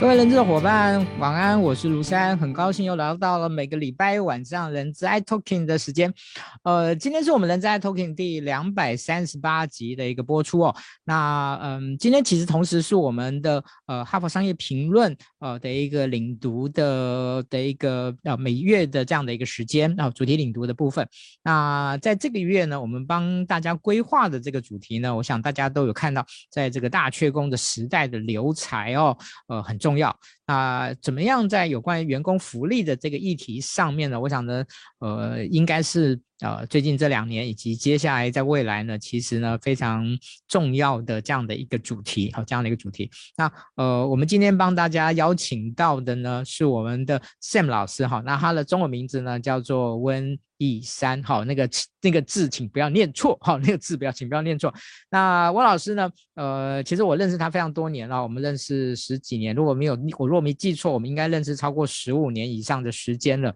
各位人资的伙伴，晚安，我是卢山，很高兴又来到了每个礼拜晚上人资 i Talking 的时间。呃，今天是我们人资 i Talking 第两百三十八集的一个播出哦。那嗯，今天其实同时是我们的呃哈佛商业评论呃的一个领读的的一个呃每月的这样的一个时间啊、呃，主题领读的部分。那在这个月呢，我们帮大家规划的这个主题呢，我想大家都有看到，在这个大缺工的时代的留才哦，呃很重。重要啊、怎么样在有关于员工福利的这个议题上面呢？我想呢，呃，应该是呃最近这两年以及接下来在未来呢，其实呢非常重要的这样的一个主题，好，这样的一个主题。那呃，我们今天帮大家邀请到的呢是我们的 Sam 老师，哈，那他的中文名字呢叫做温。一三好，那个那个字请不要念错，好，那个字不要，请不要念错。那温老师呢？呃，其实我认识他非常多年了，我们认识十几年，如果没有我如果没记错，我们应该认识超过十五年以上的时间了。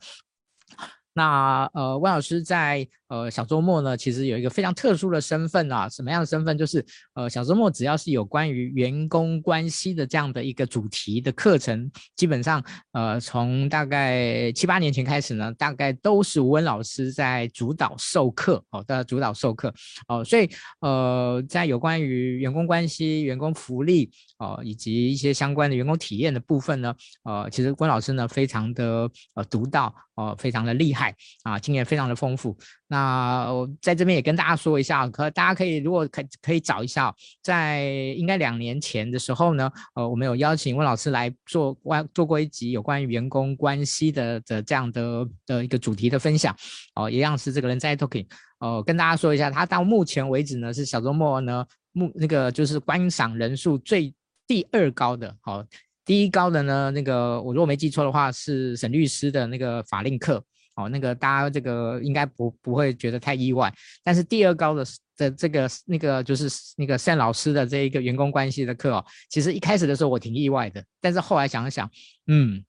那呃，温老师在呃小周末呢，其实有一个非常特殊的身份啊，什么样的身份？就是呃小周末只要是有关于员工关系的这样的一个主题的课程，基本上呃从大概七八年前开始呢，大概都是温老师在主导授课哦的主导授课哦，所以呃在有关于员工关系、员工福利哦以及一些相关的员工体验的部分呢，呃其实温老师呢非常的呃独到哦，非常的厉害。啊，经验非常的丰富。那我在这边也跟大家说一下，可大家可以如果可可以找一下，在应该两年前的时候呢，呃，我们有邀请温老师来做关做过一集有关于员工关系的的这样的的一个主题的分享。哦、一样是这个人在 Talking。哦、呃，跟大家说一下，他到目前为止呢是小周末呢目那个就是观赏人数最第二高的。好、第一高的呢那个我如果没记错的话是沈律师的那个法令课。哦，那个大家这个应该不不会觉得太意外，但是第二高的的这个那个就是那个 Sam 老师的这一个员工关系的课哦，其实一开始的时候我挺意外的，但是后来想一想，嗯。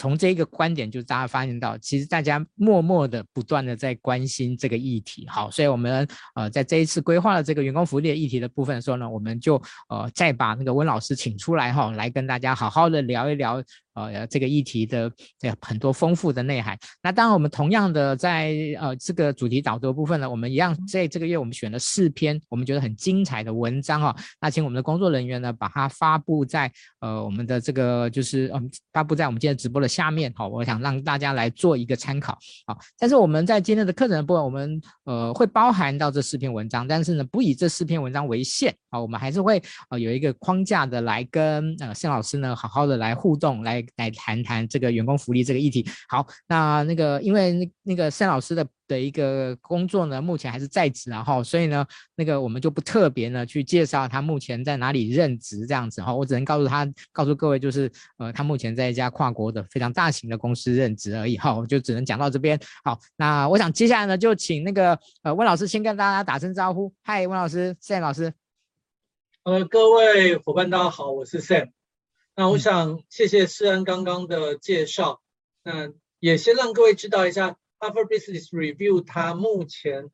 从这一个观点，就是大家发现到，其实大家默默的、不断的在关心这个议题。好，所以我们呃在这一次规划了这个员工福利的议题的部分的时候呢，我们就呃再把那个温老师请出来哈，来跟大家好好的聊一聊呃这个议题的这很多丰富的内涵。那当然，我们同样的在呃这个主题导读部分呢，我们一样在这个月我们选了四篇我们觉得很精彩的文章哈。那请我们的工作人员呢，把它发布在呃我们的这个就是嗯发布在我们今天直播的。下面好，我想让大家来做一个参考啊。但是我们在今天的课程的部分，我们呃会包含到这四篇文章，但是呢不以这四篇文章为限啊，我们还是会呃有一个框架的来跟呃谢老师呢好好的来互动，来来谈谈这个员工福利这个议题。好，那那个因为那那个谢老师的。的一个工作呢，目前还是在职，然后所以呢，那个我们就不特别呢去介绍他目前在哪里任职这样子哈，我只能告诉他，告诉各位就是，呃，他目前在一家跨国的非常大型的公司任职而已哈，我就只能讲到这边。好，那我想接下来呢，就请那个呃温老师先跟大家打声招呼，嗨，温老师，Sam 老师，呃，各位伙伴大家好，我是 Sam。那我想谢谢施安刚刚的介绍，那也先让各位知道一下。Harvard Business Review，它目前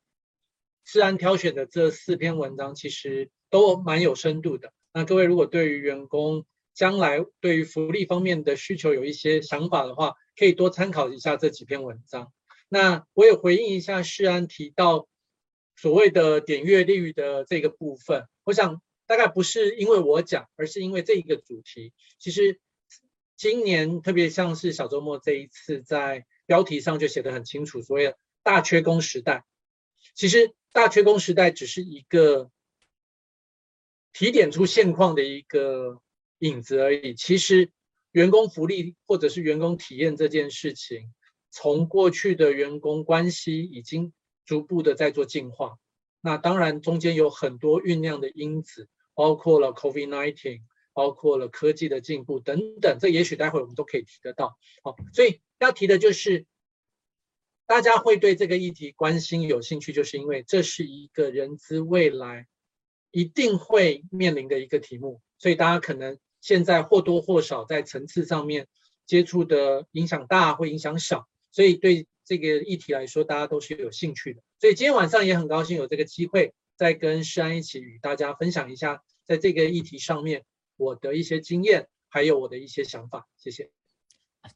施安挑选的这四篇文章，其实都蛮有深度的。那各位如果对于员工将来对于福利方面的需求有一些想法的话，可以多参考一下这几篇文章。那我也回应一下施安提到所谓的点阅率的这个部分，我想大概不是因为我讲，而是因为这一个主题。其实今年特别像是小周末这一次在。标题上就写得很清楚，所谓大缺工时代，其实大缺工时代只是一个提点出现况的一个影子而已。其实员工福利或者是员工体验这件事情，从过去的员工关系已经逐步的在做进化。那当然中间有很多酝酿的因子，包括了 COVID-19，包括了科技的进步等等，这也许待会我们都可以提得到。好，所以。要提的就是，大家会对这个议题关心、有兴趣，就是因为这是一个人资未来一定会面临的一个题目，所以大家可能现在或多或少在层次上面接触的影响大或影响小，所以对这个议题来说，大家都是有兴趣的。所以今天晚上也很高兴有这个机会，再跟施安一起与大家分享一下，在这个议题上面我的一些经验。还有我的一些想法。谢谢，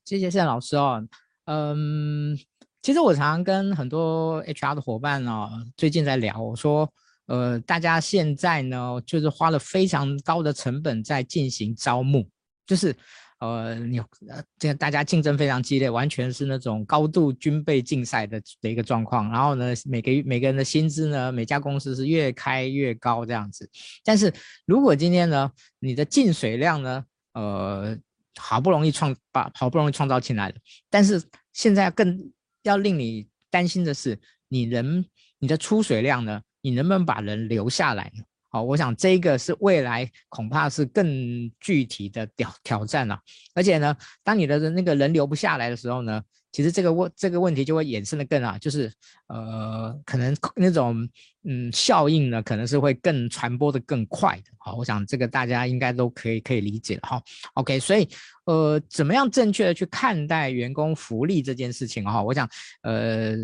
谢谢谢老师哦。嗯，其实我常常跟很多 HR 的伙伴哦，最近在聊，我说，呃，大家现在呢，就是花了非常高的成本在进行招募，就是。呃，你呃，这个大家竞争非常激烈，完全是那种高度军备竞赛的的一个状况。然后呢，每个每个人的薪资呢，每家公司是越开越高这样子。但是如果今天呢，你的进水量呢，呃，好不容易创把好不容易创造进来的，但是现在更要令你担心的是，你人你的出水量呢，你能不能把人留下来呢？好，我想这个是未来恐怕是更具体的挑挑战了。而且呢，当你的那个人留不下来的时候呢，其实这个问这个问题就会衍生的更啊，就是呃，可能那种嗯效应呢，可能是会更传播的更快的。好，我想这个大家应该都可以可以理解了哈。OK，所以呃，怎么样正确的去看待员工福利这件事情哈？我想呃。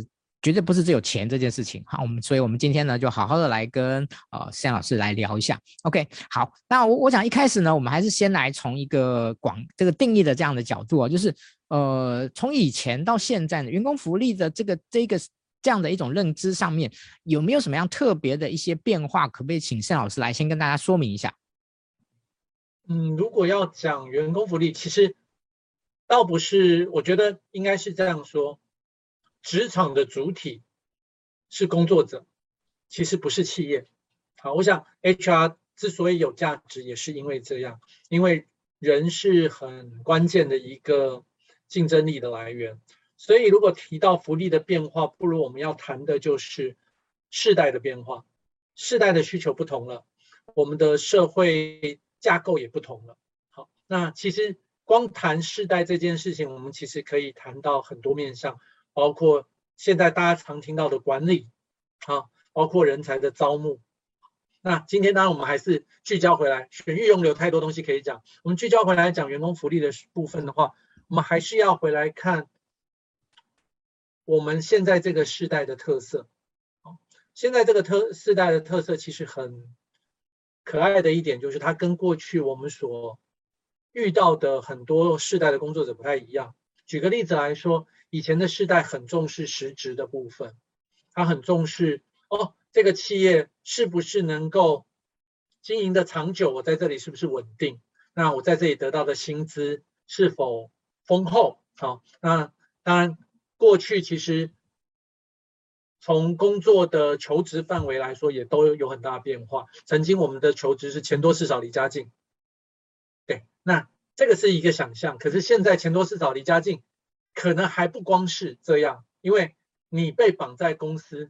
绝对不是只有钱这件事情，好，我们所以，我们今天呢，就好好的来跟呃 Sam 老师来聊一下。OK，好，那我我想一开始呢，我们还是先来从一个广这个定义的这样的角度啊，就是呃，从以前到现在呢，员工福利的这个这个这样的一种认知上面，有没有什么样特别的一些变化？可不可以请 Sam 老师来先跟大家说明一下？嗯，如果要讲员工福利，其实倒不是，我觉得应该是这样说。职场的主体是工作者，其实不是企业。好，我想 HR 之所以有价值，也是因为这样，因为人是很关键的一个竞争力的来源。所以，如果提到福利的变化，不如我们要谈的就是世代的变化。世代的需求不同了，我们的社会架构也不同了。好，那其实光谈世代这件事情，我们其实可以谈到很多面向。包括现在大家常听到的管理，啊，包括人才的招募。那今天当然我们还是聚焦回来，选育用有太多东西可以讲。我们聚焦回来讲员工福利的部分的话，我们还是要回来看我们现在这个世代的特色。现在这个特世代的特色其实很可爱的一点就是它跟过去我们所遇到的很多世代的工作者不太一样。举个例子来说。以前的世代很重视实质的部分，他很重视哦，这个企业是不是能够经营的长久？我在这里是不是稳定？那我在这里得到的薪资是否丰厚？好，那当然，过去其实从工作的求职范围来说，也都有很大的变化。曾经我们的求职是钱多事少离家近，对，那这个是一个想象。可是现在钱多事少离家近。可能还不光是这样，因为你被绑在公司，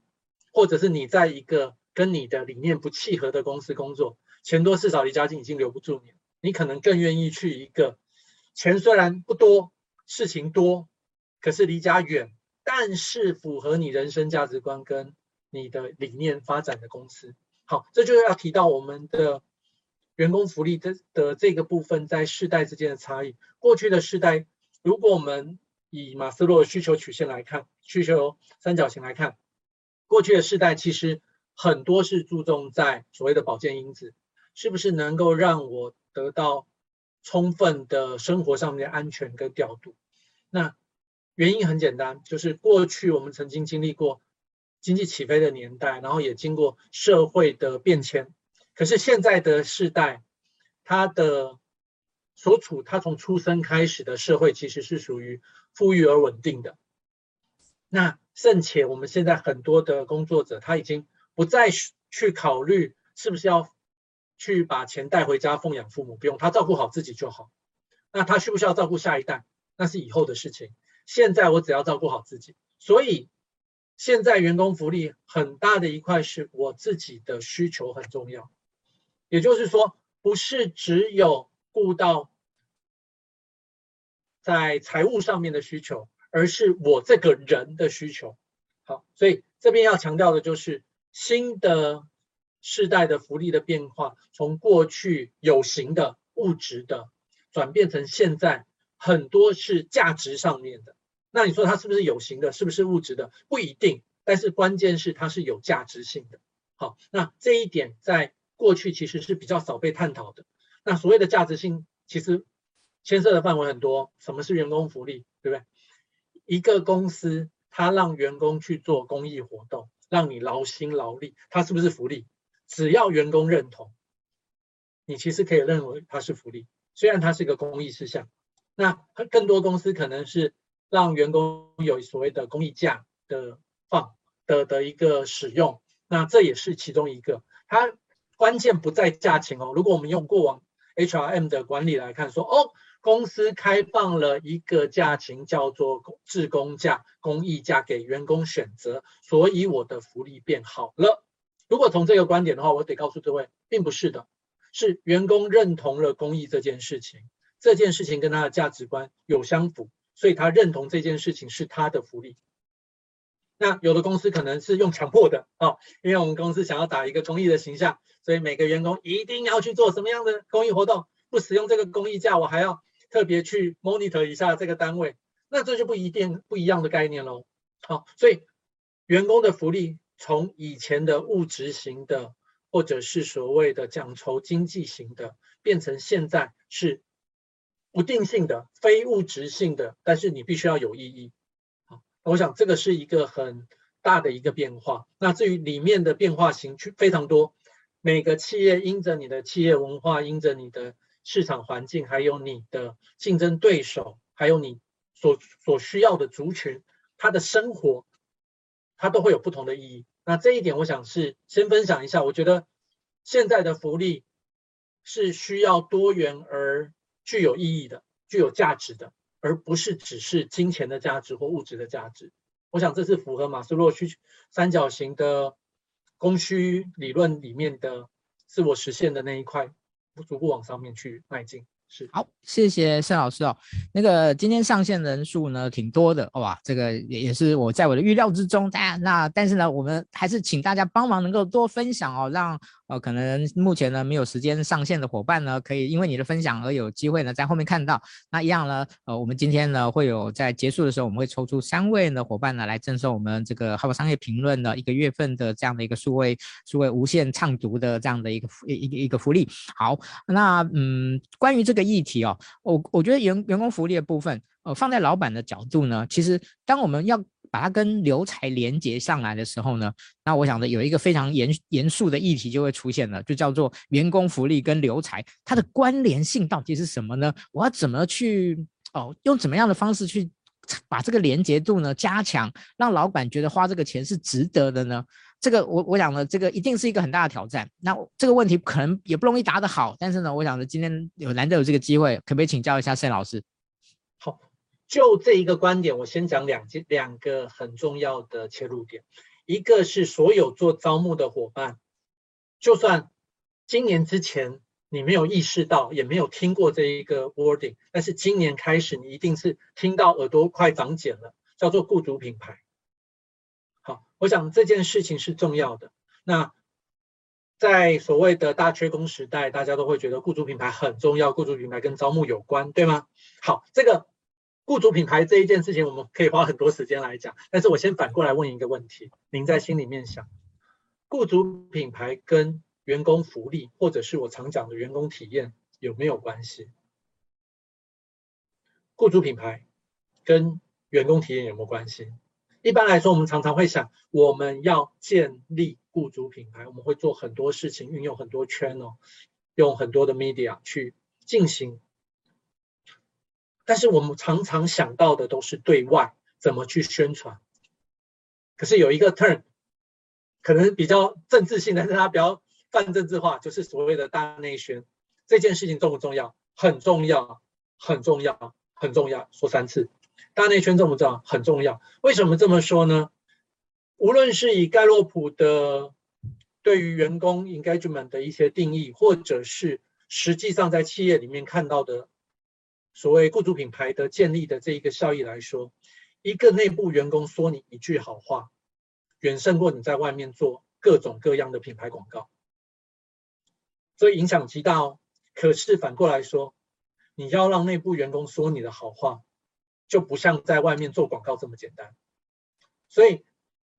或者是你在一个跟你的理念不契合的公司工作，钱多事少离家近已经留不住你，你可能更愿意去一个钱虽然不多，事情多，可是离家远，但是符合你人生价值观跟你的理念发展的公司。好，这就要提到我们的员工福利的的这个部分在世代之间的差异。过去的世代，如果我们以马斯洛需求曲线来看，需求三角形来看，过去的世代其实很多是注重在所谓的保健因子，是不是能够让我得到充分的生活上面的安全跟调度？那原因很简单，就是过去我们曾经经历过经济起飞的年代，然后也经过社会的变迁，可是现在的世代，它的所处，他从出生开始的社会其实是属于富裕而稳定的。那甚且我们现在很多的工作者，他已经不再去考虑是不是要去把钱带回家奉养父母，不用，他照顾好自己就好。那他需不需要照顾下一代，那是以后的事情。现在我只要照顾好自己。所以现在员工福利很大的一块是我自己的需求很重要，也就是说，不是只有。顾到在财务上面的需求，而是我这个人的需求。好，所以这边要强调的就是新的世代的福利的变化，从过去有形的物质的转变成现在很多是价值上面的。那你说它是不是有形的？是不是物质的？不一定，但是关键是它是有价值性的。好，那这一点在过去其实是比较少被探讨的。那所谓的价值性，其实牵涉的范围很多。什么是员工福利，对不对？一个公司它让员工去做公益活动，让你劳心劳力，它是不是福利？只要员工认同，你其实可以认为它是福利。虽然它是一个公益事项，那更多公司可能是让员工有所谓的公益假的放的的一个使用，那这也是其中一个。它关键不在价钱哦。如果我们用过往 HRM 的管理来看，说哦，公司开放了一个假期叫做自工假、公益假给员工选择，所以我的福利变好了。如果从这个观点的话，我得告诉各位，并不是的。是员工认同了公益这件事情，这件事情跟他的价值观有相符，所以他认同这件事情是他的福利。那有的公司可能是用强迫的哦，因为我们公司想要打一个公益的形象，所以每个员工一定要去做什么样的公益活动，不使用这个公益假，我还要特别去 monitor 一下这个单位，那这就不一定不一样的概念喽。好，所以员工的福利从以前的物质型的。或者是所谓的讲酬经济型的，变成现在是不定性的、非物质性的，但是你必须要有意义。好，我想这个是一个很大的一个变化。那至于里面的变化型非常多，每个企业因着你的企业文化、因着你的市场环境，还有你的竞争对手，还有你所所需要的族群，他的生活，它都会有不同的意义。那这一点，我想是先分享一下。我觉得现在的福利是需要多元而具有意义的、具有价值的，而不是只是金钱的价值或物质的价值。我想这是符合马斯洛需三角形的供需理论里面的自我实现的那一块，逐步往上面去迈进。是好，谢谢盛老师哦。那个今天上线人数呢挺多的好吧，这个也也是我在我的预料之中。大家那但是呢，我们还是请大家帮忙能够多分享哦，让。呃，可能目前呢没有时间上线的伙伴呢，可以因为你的分享而有机会呢在后面看到。那一样呢，呃，我们今天呢会有在结束的时候，我们会抽出三位呢伙伴呢来赠送我们这个《哈佛商业评论》的一个月份的这样的一个数位数位无限畅读的这样的一个一一个一个福利。好，那嗯，关于这个议题哦，我我觉得员员工福利的部分，呃，放在老板的角度呢，其实当我们要。把它跟留才连接上来的时候呢，那我想的有一个非常严严肃的议题就会出现了，就叫做员工福利跟留才它的关联性到底是什么呢？我要怎么去哦，用怎么样的方式去把这个连接度呢加强，让老板觉得花这个钱是值得的呢？这个我我想呢，这个一定是一个很大的挑战。那这个问题可能也不容易答得好，但是呢，我想呢，今天有难得有这个机会，可不可以请教一下盛老师？就这一个观点，我先讲两件两个很重要的切入点。一个是所有做招募的伙伴，就算今年之前你没有意识到，也没有听过这一个 wording，但是今年开始你一定是听到耳朵快长茧了，叫做雇主品牌。好，我想这件事情是重要的。那在所谓的大缺工时代，大家都会觉得雇主品牌很重要，雇主品牌跟招募有关，对吗？好，这个。雇主品牌这一件事情，我们可以花很多时间来讲。但是我先反过来问一个问题，您在心里面想，雇主品牌跟员工福利，或者是我常讲的员工体验有没有关系？雇主品牌跟员工体验有没有关系？一般来说，我们常常会想，我们要建立雇主品牌，我们会做很多事情，运用很多 channel，用很多的 media 去进行。但是我们常常想到的都是对外怎么去宣传，可是有一个 turn 可能比较政治性，但是它比较泛政治化，就是所谓的大内宣。这件事情重不重要？很重要，很重要，很重要。说三次，大内宣重不重要？很重要。为什么这么说呢？无论是以盖洛普的对于员工 engagement 的一些定义，或者是实际上在企业里面看到的。所谓雇主品牌的建立的这一个效益来说，一个内部员工说你一句好话，远胜过你在外面做各种各样的品牌广告，所以影响极大哦。可是反过来说，你要让内部员工说你的好话，就不像在外面做广告这么简单。所以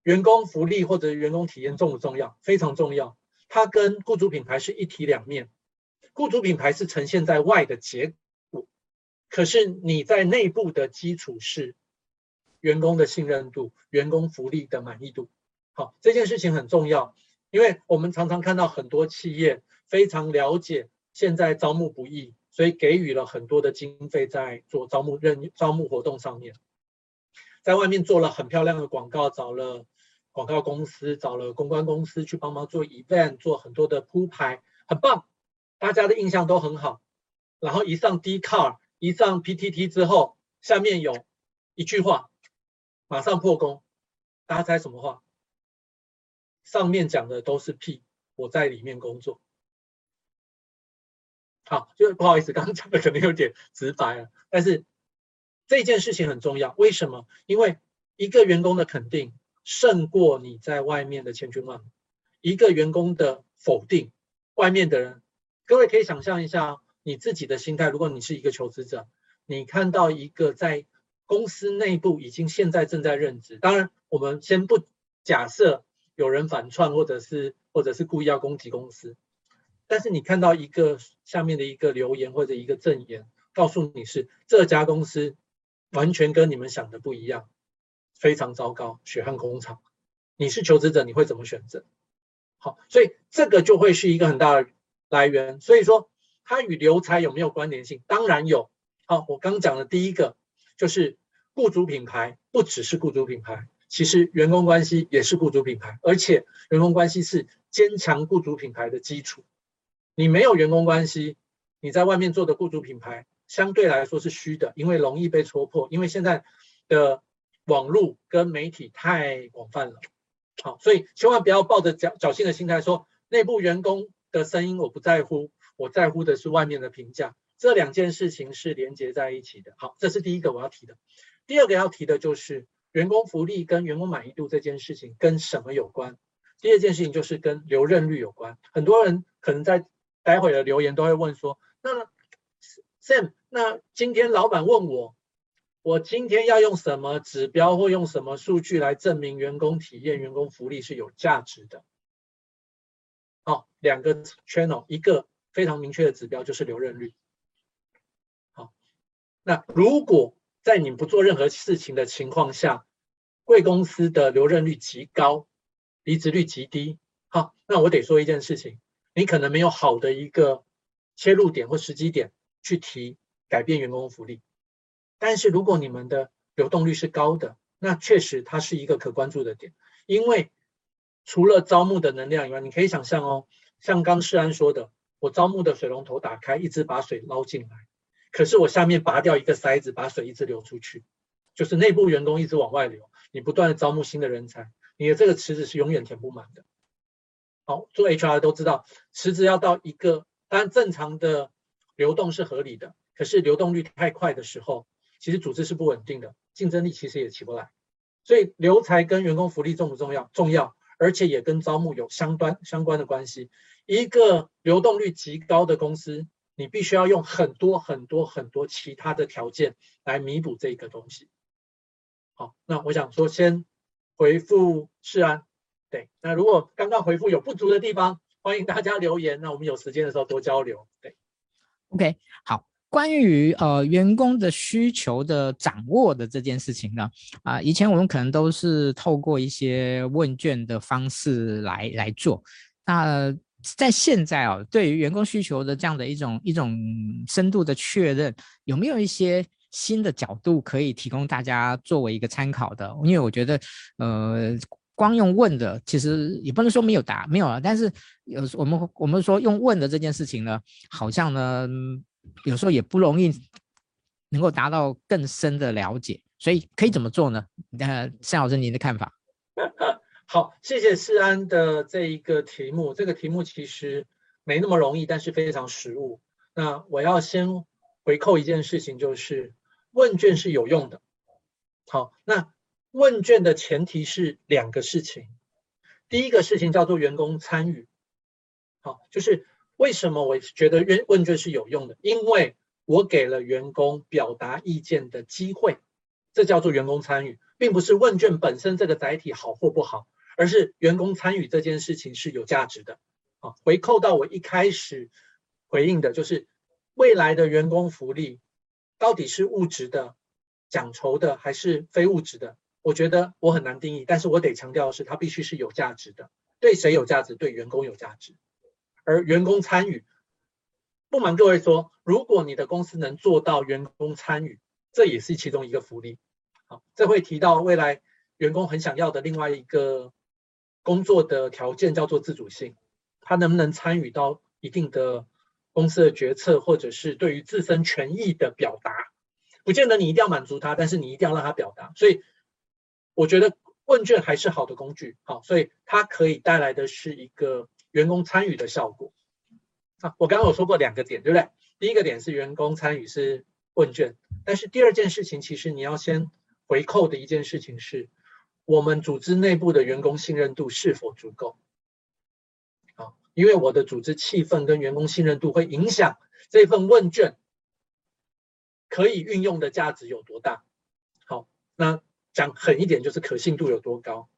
员工福利或者员工体验重不重要？非常重要。它跟雇主品牌是一体两面，雇主品牌是呈现在外的结。可是你在内部的基础是员工的信任度、员工福利的满意度。好，这件事情很重要，因为我们常常看到很多企业非常了解现在招募不易，所以给予了很多的经费在做招募任招募活动上面，在外面做了很漂亮的广告，找了广告公司、找了公关公司去帮忙做 event，做很多的铺排，很棒，大家的印象都很好。然后一上 D car，一上 PTT 之后，下面有一句话，马上破功，大家猜什么话？上面讲的都是屁，我在里面工作。好，就不好意思，刚刚讲的可能有点直白了，但是这件事情很重要。为什么？因为一个员工的肯定胜过你在外面的千军万马。一个员工的否定，外面的人，各位可以想象一下你自己的心态。如果你是一个求职者，你看到一个在公司内部已经现在正在任职，当然我们先不假设。有人反串，或者是或者是故意要攻击公司，但是你看到一个下面的一个留言或者一个证言，告诉你是这家公司完全跟你们想的不一样，非常糟糕，血汗工厂。你是求职者，你会怎么选择？好，所以这个就会是一个很大的来源。所以说，它与留才有没有关联性？当然有。好，我刚讲的第一个就是雇主品牌，不只是雇主品牌。其实员工关系也是雇主品牌，而且员工关系是坚强雇主品牌的基础。你没有员工关系，你在外面做的雇主品牌相对来说是虚的，因为容易被戳破。因为现在的网络跟媒体太广泛了，好，所以千万不要抱着侥侥幸的心态说内部员工的声音我不在乎，我在乎的是外面的评价。这两件事情是连接在一起的。好，这是第一个我要提的。第二个要提的就是。员工福利跟员工满意度这件事情跟什么有关？第二件事情就是跟留任率有关。很多人可能在待会的留言都会问说：“那 Sam，那今天老板问我，我今天要用什么指标或用什么数据来证明员工体验、员工福利是有价值的？”好，两个 channel，一个非常明确的指标就是留任率。好，那如果在你不做任何事情的情况下，贵公司的留任率极高，离职率极低。好，那我得说一件事情，你可能没有好的一个切入点或时机点去提改变员工福利。但是如果你们的流动率是高的，那确实它是一个可关注的点。因为除了招募的能量以外，你可以想象哦，像刚世安说的，我招募的水龙头打开，一直把水捞进来。可是我下面拔掉一个塞子，把水一直流出去，就是内部员工一直往外流。你不断的招募新的人才，你的这个池子是永远填不满的。好，做 HR 都知道，池子要到一个，当然正常的流动是合理的，可是流动率太快的时候，其实组织是不稳定的，竞争力其实也起不来。所以留才跟员工福利重不重要？重要，而且也跟招募有相关相关的关系。一个流动率极高的公司。你必须要用很多很多很多其他的条件来弥补这个东西。好，那我想说先回复世安。对，那如果刚刚回复有不足的地方，欢迎大家留言。那我们有时间的时候多交流。对，OK，好。关于呃员工的需求的掌握的这件事情呢，啊、以前我们可能都是透过一些问卷的方式来来做。那、在现在啊，对于员工需求的这样的一种一种深度的确认，有没有一些新的角度可以提供大家作为一个参考的？因为我觉得，呃，光用问的，其实也不能说没有答，没有了。但是有我们我们说用问的这件事情呢，好像呢，有时候也不容易能够达到更深的了解。所以可以怎么做呢？呃，Sam 老师，您的看法？好，谢谢世安的这一个题目。这个题目其实没那么容易，但是非常实务。那我要先回扣一件事情，就是问卷是有用的。好，那问卷的前提是两个事情。第一个事情叫做员工参与。好，就是为什么我觉得问问卷是有用的？因为我给了员工表达意见的机会，这叫做员工参与，并不是问卷本身这个载体好或不好。而是员工参与这件事情是有价值的，啊，回扣到我一开始回应的就是未来的员工福利到底是物质的、奖酬的还是非物质的？我觉得我很难定义，但是我得强调的是，它必须是有价值的。对谁有价值？对员工有价值。而员工参与，不瞒各位说，如果你的公司能做到员工参与，这也是其中一个福利。好，这会提到未来员工很想要的另外一个工作的条件，叫做自主性。他能不能参与到一定的公司的决策，或者是对于自身权益的表达？不见得你一定要满足他，但是你一定要让他表达。所以，我觉得问卷还是好的工具。好，所以它可以带来的是一个员工参与的效果。啊，我刚刚有说过两个点，对不对？第一个点是员工参与是问卷，但是第二件事情，其实你要先。回扣的一件事情是，我们组织内部的员工信任度是否足够？好，因为我的组织气氛跟员工信任度会影响这份问卷可以运用的价值有多大。好，那讲狠一点就是可信度有多高？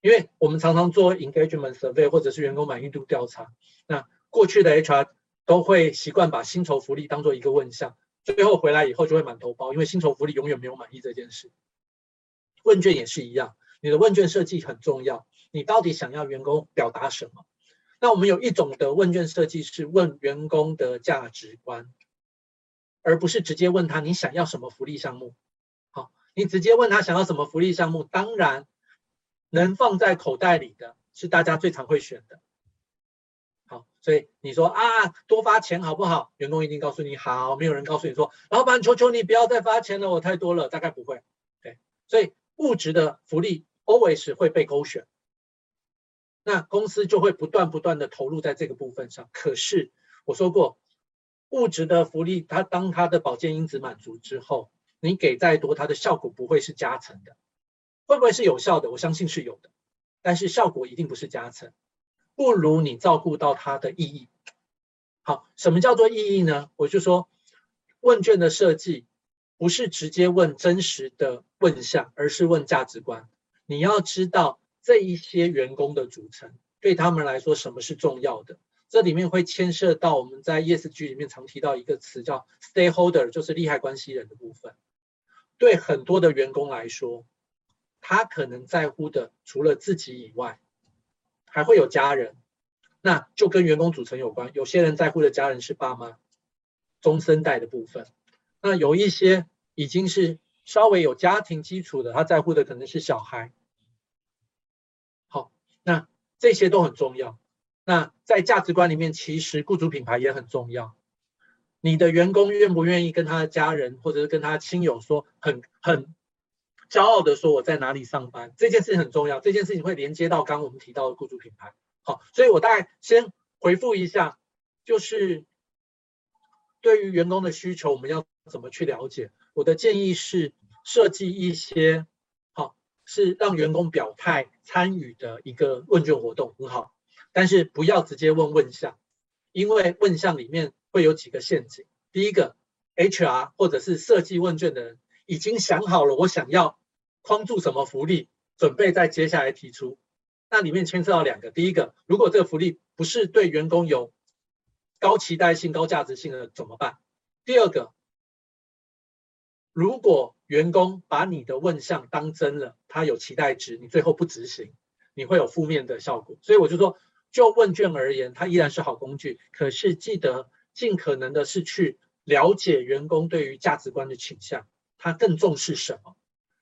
因为我们常常做 engagement survey 或者是员工满意度调查，那过去的 HR 都会习惯把薪酬福利当做一个问项。最后回来以后就会满头包，因为薪酬福利永远没有满意这件事。问卷也是一样，你的问卷设计很重要，你到底想要员工表达什么？那我们有一种的问卷设计是问员工的价值观，而不是直接问他你想要什么福利项目。好，你直接问他想要什么福利项目，当然能放在口袋里的是大家最常会选的。好，所以你说啊，多发钱好不好？员工一定告诉你好，没有人告诉你说，老板求求你不要再发钱了，我太多了，大概不会。对，所以物质的福利 always 会被勾选，那公司就会不断不断的投入在这个部分上。可是我说过，物质的福利，它当它的保健因子满足之后，你给再多，它的效果不会是加成的。会不会是有效的？我相信是有的，但是效果一定不是加成。不如你照顾到它的意义。好，什么叫做意义呢？我就说，问卷的设计不是直接问真实的问项，而是问价值观。你要知道这一些员工的组成对他们来说什么是重要的。这里面会牵涉到我们在 ESG 里面常提到一个词叫 stakeholder，就是利害关系人的部分。对很多的员工来说，他可能在乎的除了自己以外。还会有家人，那就跟员工组成有关。有些人在乎的家人是爸妈，中生代的部分。那有一些已经是稍微有家庭基础的，他在乎的可能是小孩。好，那这些都很重要。那在价值观里面，其实雇主品牌也很重要。你的员工愿不愿意跟他的家人或者是跟他亲友说很很。骄傲的说我在哪里上班，这件事情很重要。这件事情会连接到刚刚我们提到的雇主品牌。好，所以我大概先回复一下，就是对于员工的需求，我们要怎么去了解？我的建议是设计一些好，是让员工表态参与的一个问卷活动，很好。但是不要直接问问项，因为问项里面会有几个陷阱。第一个，HR 或者是设计问卷的人。已经想好了，我想要框住什么福利，准备在接下来提出。那里面牵涉到两个，第一个，如果这个福利不是对员工有高期待性、高价值性的怎么办？第二个，如果员工把你的问项当真了，他有期待值，你最后不执行，你会有负面的效果。所以我就说，就问卷而言，它依然是好工具，可是记得尽可能的是去了解员工对于价值观的倾向。他更重视什么？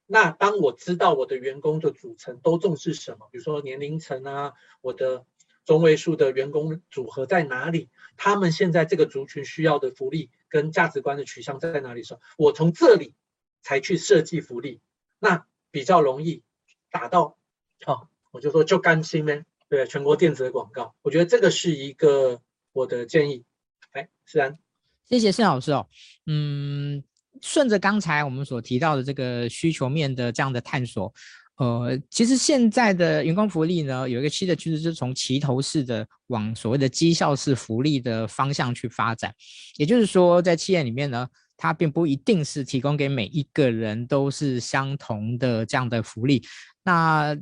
那当我知道我的员工的组成都重视什么，比如说年龄层啊，我的中位数的员工组合在哪里？他们现在这个族群需要的福利跟价值观的取向在哪里的时候，我从这里才去设计福利，那比较容易达到。哦，我就说就甘心呗，对，全国电子的广告，我觉得这个是一个我的建议。哎，思安，谢谢盛老师哦，嗯。顺着刚才我们所提到的这个需求面的这样的探索，呃，其实现在的员工福利呢，有一个新的趋势，就是从齐头式的往所谓的绩效式福利的方向去发展。也就是说，在企业里面呢，它并不一定是提供给每一个人都是相同的这样的福利。那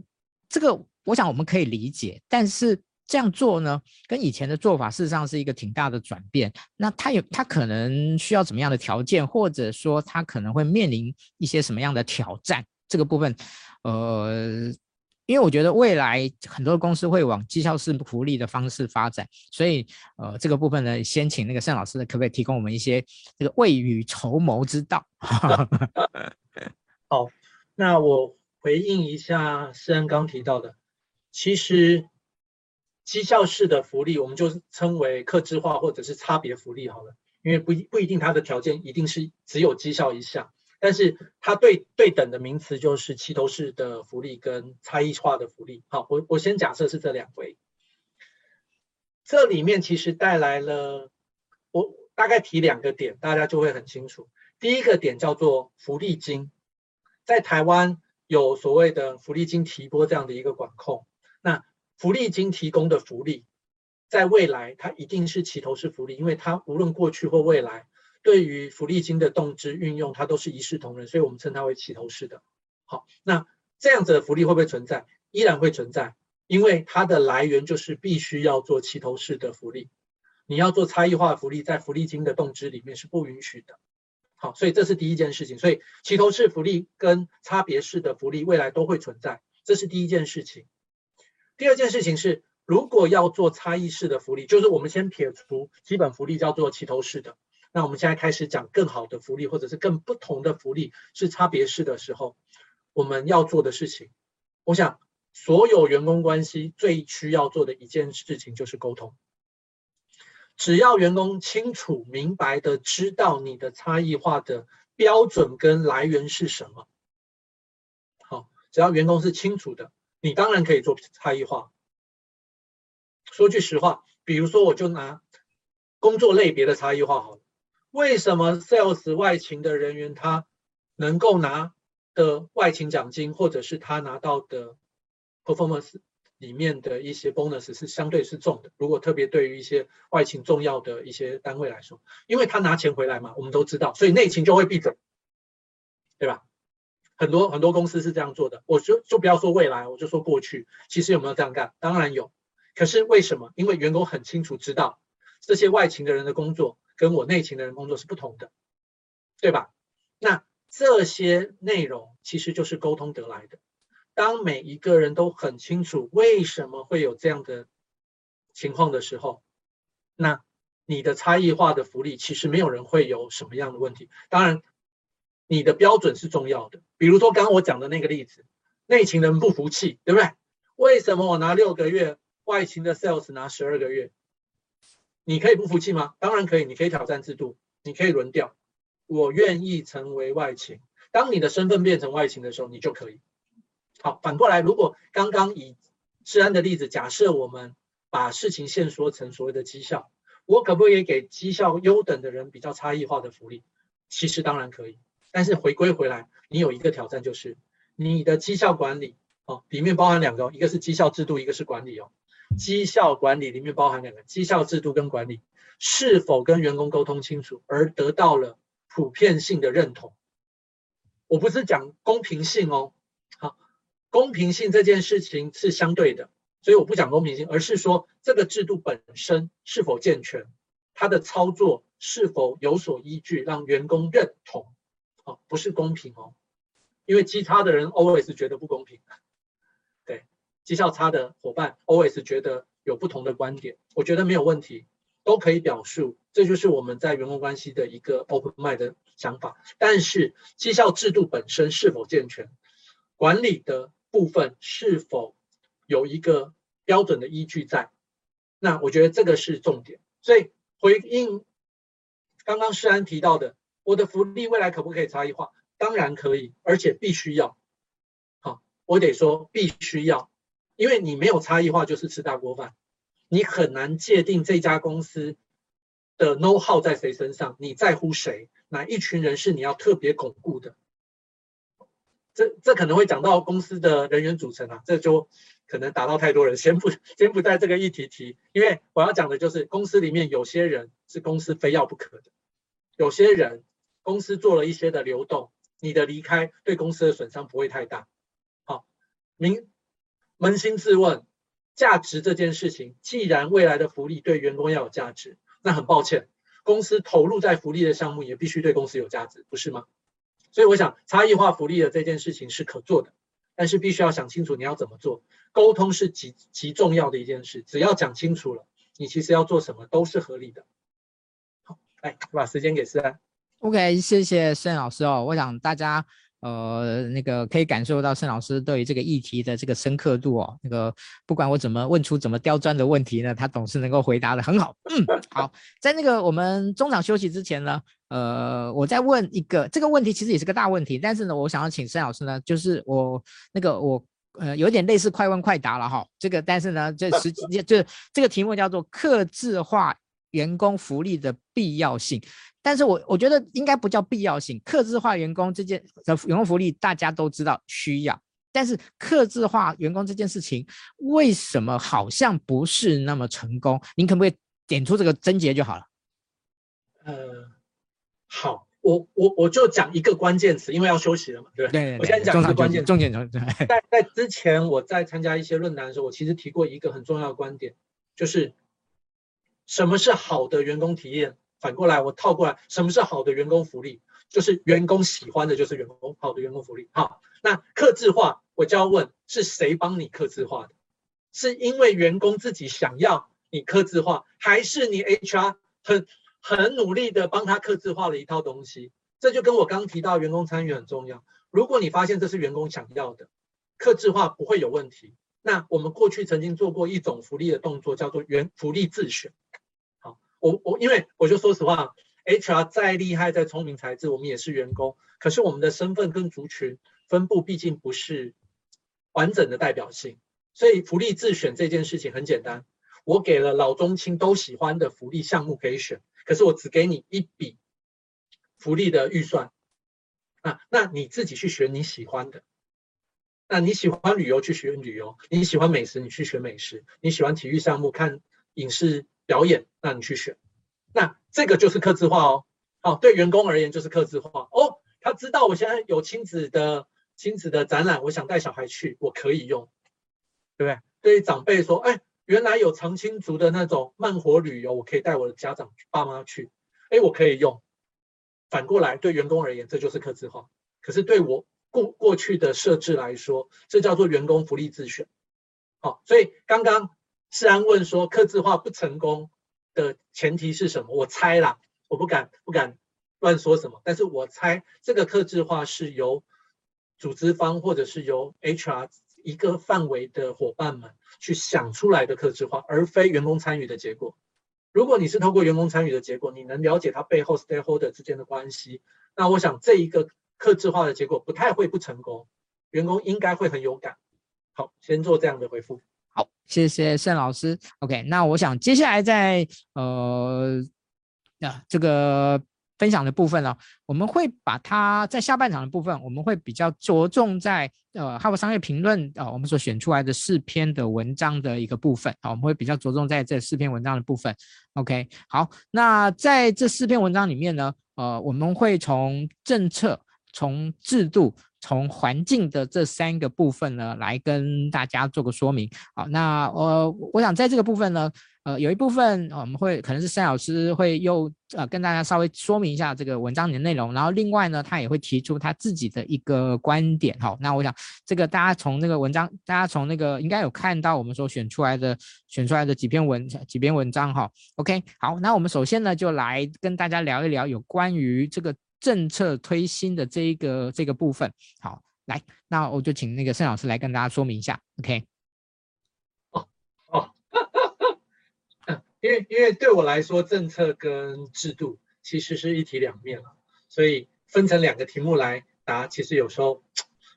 这个我想我们可以理解，但是这样做呢，跟以前的做法事实上是一个挺大的转变。那他有他可能需要怎么样的条件，或者说他可能会面临一些什么样的挑战？这个部分，呃。因为我觉得未来很多公司会往绩效式福利的方式发展，所以呃这个部分呢，先请那个盛老师可不可以提供我们一些这个未雨绸缪之道？好，那我回应一下施恩刚提到的，其实绩效式的福利，我们就称为客制化或者是差别福利好了，因为不不一定它的条件一定是只有绩效一项。但是它对对等的名词就是齐头式的福利跟差异化的福利。好，我我先假设是这两回。这里面其实带来了，我大概提两个点，大家就会很清楚。第一个点叫做福利金，在台湾有所谓的福利金提拨这样的一个管控。福利金提供的福利，在未来它一定是齐头式福利，因为它无论过去或未来。对于福利金的动支运用，它都是一视同仁，所以我们称它为齐头式的。好，那这样子的福利会不会存在？依然会存在，因为它的来源就是必须要做齐头式的福利。你要做差异化福利，在福利金的动支里面是不允许的。好，所以这是第一件事情。所以齐头式福利跟差别式的福利未来都会存在，这是第一件事情。第二件事情是，如果要做差异式的福利，就是我们先撇除基本福利叫做齐头式的。那我们现在开始讲更好的福利，或者是更不同的福利是差别式的时候，我们要做的事情，我想所有员工关系最需要做的一件事情就是沟通。只要员工清楚明白的知道你的差异化的标准跟来源是什么，好，只要员工是清楚的，你当然可以做差异化。说句实话，比如说我就拿工作类别的差异化好了。为什么 sales 外勤的人员他能够拿的外勤奖金，或者是他拿到的 performance 里面的一些 bonus 是相对是重的？如果特别对于一些外勤重要的一些单位来说，因为他拿钱回来嘛，我们都知道，所以内勤就会闭嘴，对吧？很多很多公司是这样做的。我就就不要说未来，我就说过去，其实有没有这样干？当然有。可是为什么？因为员工很清楚知道这些外勤的人的工作。跟我内勤的人工作是不同的，对吧？那这些内容其实就是沟通得来的。当每一个人都很清楚为什么会有这样的情况的时候，那你的差异化的福利其实没有人会有什么样的问题。当然，你的标准是重要的。比如说刚刚我讲的那个例子，内勤人不服气，对不对？为什么我拿六个月，外勤的 sales 拿十二个月？你可以不服气吗？当然可以，你可以挑战制度，你可以轮调。我愿意成为外勤。当你的身份变成外勤的时候，你就可以。好，反过来，如果刚刚以治安的例子，假设我们把事情限缩成所谓的绩效，我可不可以给绩效优等的人比较差异化的福利？其实当然可以，但是回归回来，你有一个挑战，就是你的绩效管理哦，里面包含两个，一个是绩效制度，一个是管理哦。绩效管理里面包含两个：绩效制度跟管理是否跟员工沟通清楚，而得到了普遍性的认同。我不是讲公平性哦，好，公平性这件事情是相对的，所以我不讲公平性，而是说这个制度本身是否健全，它的操作是否有所依据，让员工认同。哦，不是公平哦，因为绩差的人 always 觉得不公平。对绩效差的伙伴 always 觉得有不同的观点，我觉得没有问题，都可以表述，这就是我们在员工关系的一个 open mind 的想法。但是绩效制度本身是否健全，管理的部分是否有一个标准的依据在，那我觉得这个是重点。所以回应刚刚诗安提到的，我的福利未来可不可以差异化？当然可以，而且必须要。好，我得说必须要。因为你没有差异化，就是吃大锅饭，你很难界定这家公司的 know how 在谁身上，你在乎谁，哪一群人是你要特别巩固的。这这可能会讲到公司的人员组成啊，这就可能打到太多人，先不先不在这个议题提，因为我要讲的就是公司里面有些人是公司非要不可的，有些人公司做了一些的流动，你的离开对公司的损伤不会太大。好，明。扪心自问，价值这件事情，既然未来的福利对员工要有价值，那很抱歉，公司投入在福利的项目也必须对公司有价值，不是吗？所以我想，差异化福利的这件事情是可做的，但是必须要想清楚你要怎么做。沟通是极极重要的一件事，只要讲清楚了，你其实要做什么都是合理的。好，来，把时间给思安。OK，谢谢盛老师哦，我想大家。呃，那个可以感受到盛老师对于这个议题的这个深刻度哦。那个不管我怎么问出怎么刁钻的问题呢，他总是能够回答得很好。嗯，好，在那个我们中场休息之前呢，呃，我再问一个这个问题，其实也是个大问题，但是呢，我想要请盛老师呢，就是我那个我呃有点类似快问快答了哈。这个但是呢，这实际就是这个题目叫做客制化员工福利的必要性。但是我我觉得应该不叫必要性，克制化员工这件的员工福利大家都知道需要，但是克制化员工这件事情为什么好像不是那么成功？您可不可以点出这个症结就好了？呃，好，我我我就讲一个关键词，因为要休息了嘛，对不对？对，对，对，我先讲一个关键词。重点重点。在在之前我在参加一些论坛的时候，我其实提过一个很重要的观点，就是什么是好的员工体验？反过来，我套过来，什么是好的员工福利？就是员工喜欢的，就是员工好的员工福利。好，那客制化，我就要问，是谁帮你客制化的？是因为员工自己想要你客制化，还是你 HR 很很努力的帮他客制化了一套东西？这就跟我刚提到员工参与很重要。如果你发现这是员工想要的，客制化不会有问题。那我们过去曾经做过一种福利的动作，叫做员福利自选。我我因为我就说实话，HR 再厉害再聪明才智，我们也是员工。可是我们的身份跟族群分布毕竟不是完整的代表性，所以福利自选这件事情很简单，我给了老中青都喜欢的福利项目可以选，可是我只给你一笔福利的预算啊，那你自己去选你喜欢的。那你喜欢旅游去选旅游，你喜欢美食你去选美食，你喜欢体育项目看影视。表演，那你去选，那这个就是客制化哦。好，对员工而言就是客制化哦。他知道我现在有亲子的亲子的展览，我想带小孩去，我可以用，对不对？对于长辈说，哎，原来有长青族的那种慢活旅游，我可以带我的家长爸妈去，哎，我可以用。反过来，对员工而言，这就是客制化。可是对我过过去的设置来说，这叫做员工福利自选。好，所以刚刚。思安问说：“客制化不成功的前提是什么？”我猜啦，我不敢不敢乱说什么，但是我猜这个客制化是由组织方或者是由 HR 一个范围的伙伴们去想出来的客制化，而非员工参与的结果。如果你是透过员工参与的结果，你能了解他背后 stakeholder 之间的关系，那我想这一个客制化的结果不太会不成功，员工应该会很有感。好，先做这样的回复。好，谢谢盛老师。OK，那我想接下来在呃啊这个分享的部分呢，我们会把它在下半场的部分，我们会比较着重在呃哈佛商业评论啊、呃，我们所选出来的四篇的文章的一个部分啊，我们会比较着重在这四篇文章的部分。OK，好，那在这四篇文章里面呢，呃，我们会从政策、从制度。从环境的这三个部分呢，来跟大家做个说明。好，那呃，我想在这个部分呢，呃，有一部分我们会可能是盛老师会又呃跟大家稍微说明一下这个文章里的内容，然后另外呢，他也会提出他自己的一个观点。好，那我想这个大家从那个文章，大家从那个应该有看到我们所选出来的选出来的几篇文几篇文章哈。OK，好，那我们首先呢就来跟大家聊一聊有关于这个。政策推新的这一个这个部分，好，来，那我就请那个盛老师来跟大家说明一下，OK？哦哦，因为因为对我来说，政策跟制度其实是一体两面了，所以分成两个题目来答，其实有时候，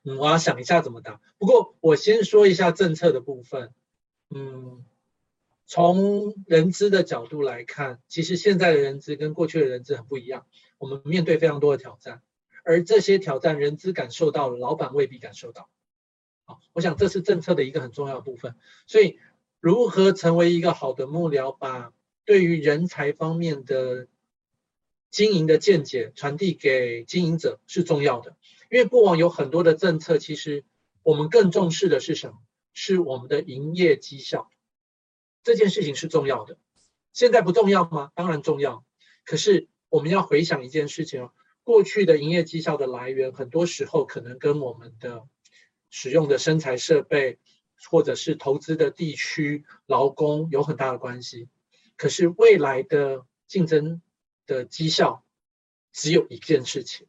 嗯，我要想一下怎么答。不过我先说一下政策的部分，嗯。从人资的角度来看，其实现在的人资跟过去的人资很不一样。我们面对非常多的挑战，而这些挑战人资感受到了，老板未必感受到。好，我想这是政策的一个很重要的部分。所以，如何成为一个好的幕僚，把对于人才方面的经营的见解传递给经营者是重要的。因为过往有很多的政策，其实我们更重视的是什么？是我们的营业绩效。这件事情是重要的。现在不重要吗？当然重要。可是我们要回想一件事情哦，过去的营业绩效的来源，很多时候可能跟我们的使用的生产设备，或者是投资的地区、劳工有很大的关系。可是未来的竞争的绩效，只有一件事情，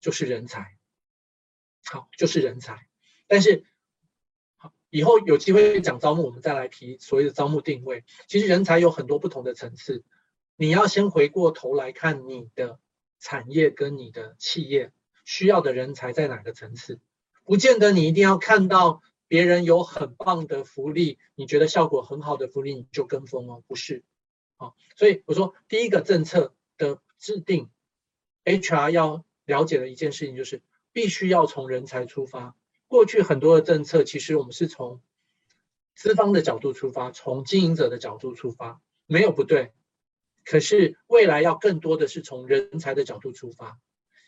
就是人才。好，就是人才。但是，以后有机会讲招募，我们再来提所谓的招募定位。其实人才有很多不同的层次，你要先回过头来看你的产业跟你的企业需要的人才在哪个层次。不见得你一定要看到别人有很棒的福利，你觉得效果很好的福利，你就跟风哦，不是。好，所以我说第一个政策的制定，HR 要了解的一件事情就是。必须要从人才出发。过去很多的政策，其实我们是从资方的角度出发，从经营者的角度出发，没有不对。可是未来要更多的是从人才的角度出发，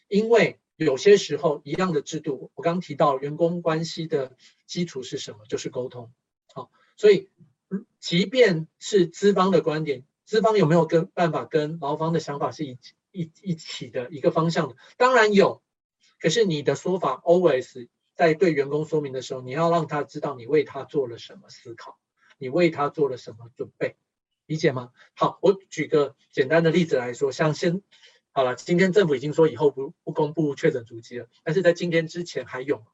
因为有些时候一样的制度，我刚提到员工关系的基础是什么？就是沟通。好，所以即便是资方的观点，资方有没有跟办法跟劳方的想法是一一一起的一个方向的？当然有。可是你的说法 always 在对员工说明的时候，你要让他知道你为他做了什么思考，你为他做了什么准备，理解吗？好，我举个简单的例子来说，像先好了，今天政府已经说以后不不公布确诊足迹了，但是在今天之前还有，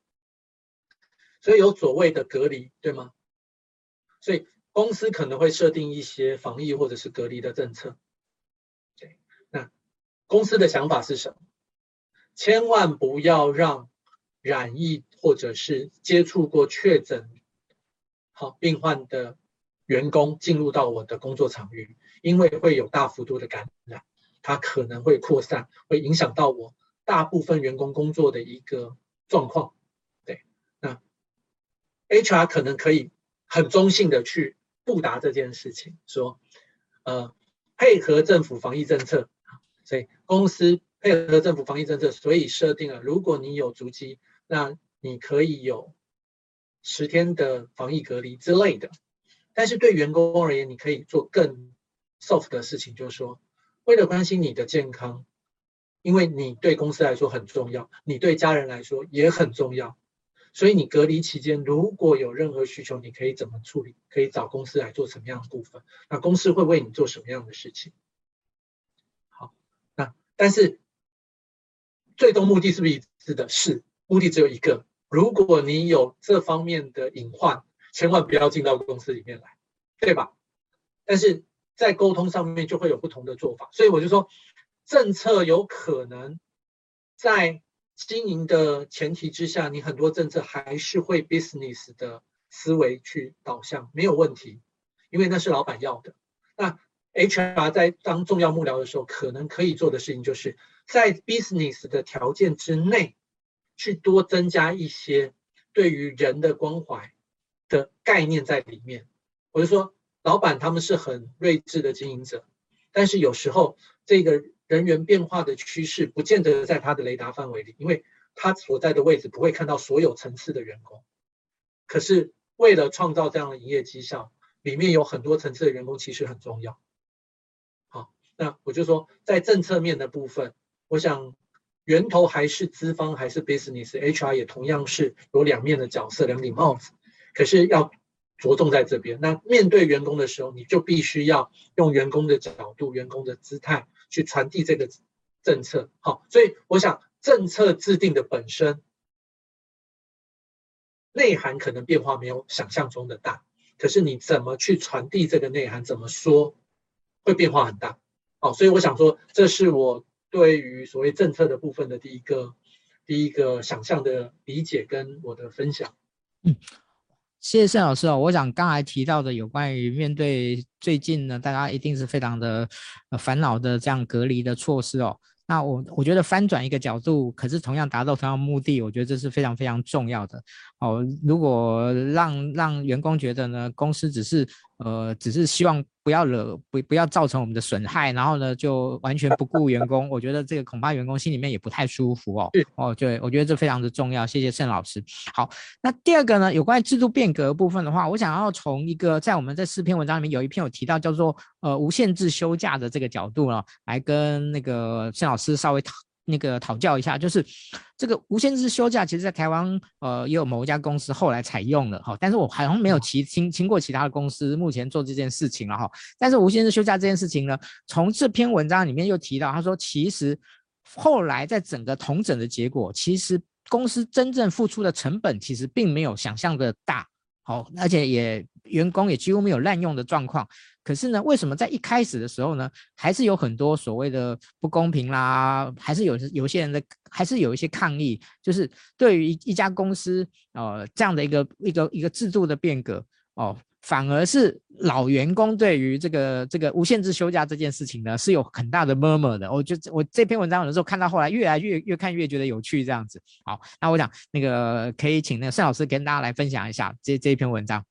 所以有所谓的隔离，对吗？所以公司可能会设定一些防疫或者是隔离的政策，对，那公司的想法是什么？千万不要让染疫或者是接触过确诊好病患的员工进入到我的工作场域，因为会有大幅度的感染，它可能会扩散，会影响到我大部分员工工作的一个状况。对，那 HR 可能可以很中性的去布达这件事情，说，呃，配合政府防疫政策，所以公司。配合政府防疫政策，所以设定了，如果你有足迹，那你可以有十天的防疫隔离之类的。但是对员工而言，你可以做更 soft 的事情，就是说，为了关心你的健康，因为你对公司来说很重要，你对家人来说也很重要，所以你隔离期间如果有任何需求，你可以怎么处理？可以找公司来做什么样的部分？那公司会为你做什么样的事情？好，那但是。最终目的是不是一致的？是，目的只有一个。如果你有这方面的隐患，千万不要进到公司里面来，对吧？但是在沟通上面就会有不同的做法，所以我就说，政策有可能在经营的前提之下，你很多政策还是会 business 的思维去导向，没有问题，因为那是老板要的。那 HR 在当重要幕僚的时候，可能可以做的事情就是。在 business 的条件之内，去多增加一些对于人的关怀的概念在里面。我就说，老板他们是很睿智的经营者，但是有时候这个人员变化的趋势不见得在他的雷达范围里，因为他所在的位置不会看到所有层次的员工。可是为了创造这样的营业绩效，里面有很多层次的员工其实很重要。好，那我就说，在政策面的部分。我想，源头还是资方还是 business，HR 也同样是有两面的角色，两顶帽子。可是要着重在这边。那面对员工的时候，你就必须要用员工的角度、员工的姿态去传递这个政策。好，所以我想，政策制定的本身内涵可能变化没有想象中的大，可是你怎么去传递这个内涵，怎么说会变化很大。好，所以我想说，这是我。对于所谓政策的部分的第一个第一个想象的理解跟我的分享，嗯，谢谢盛老师哦。我想刚才提到的有关于面对最近呢，大家一定是非常的呃烦恼的这样隔离的措施哦。那我我觉得翻转一个角度，可是同样达到同样目的，我觉得这是非常非常重要的哦。如果让让员工觉得呢，公司只是呃只是希望不要惹不不要造成我们的损害，然后呢就完全不顾员工，我觉得这个恐怕员工心里面也不太舒服哦。哦，对，我觉得这非常的重要。谢谢盛老师。好，那第二个呢，有关于制度变革部分的话，我想要从一个在我们这四篇文章里面有一篇有提到叫做呃无限制休假的这个角度呢，来跟那个盛老师稍微讨。那个讨教一下，就是这个无限制休假，其实，在台湾，呃，也有某一家公司后来采用了哈，但是我好像没有其听听过其他的公司目前做这件事情了哈。但是无限制休假这件事情呢，从这篇文章里面又提到，他说，其实后来在整个统整的结果，其实公司真正付出的成本，其实并没有想象的大，好，而且也员工也几乎没有滥用的状况。可是呢，为什么在一开始的时候呢，还是有很多所谓的不公平啦，还是有有些人的，还是有一些抗议，就是对于一一家公司，呃，这样的一个一个一个制度的变革，哦，反而是老员工对于这个这个无限制休假这件事情呢，是有很大的 murmur 的。我觉得我这篇文章有的时候看到后来，越来越越看越觉得有趣，这样子。好，那我想那个可以请那个盛老师跟大家来分享一下这这一篇文章。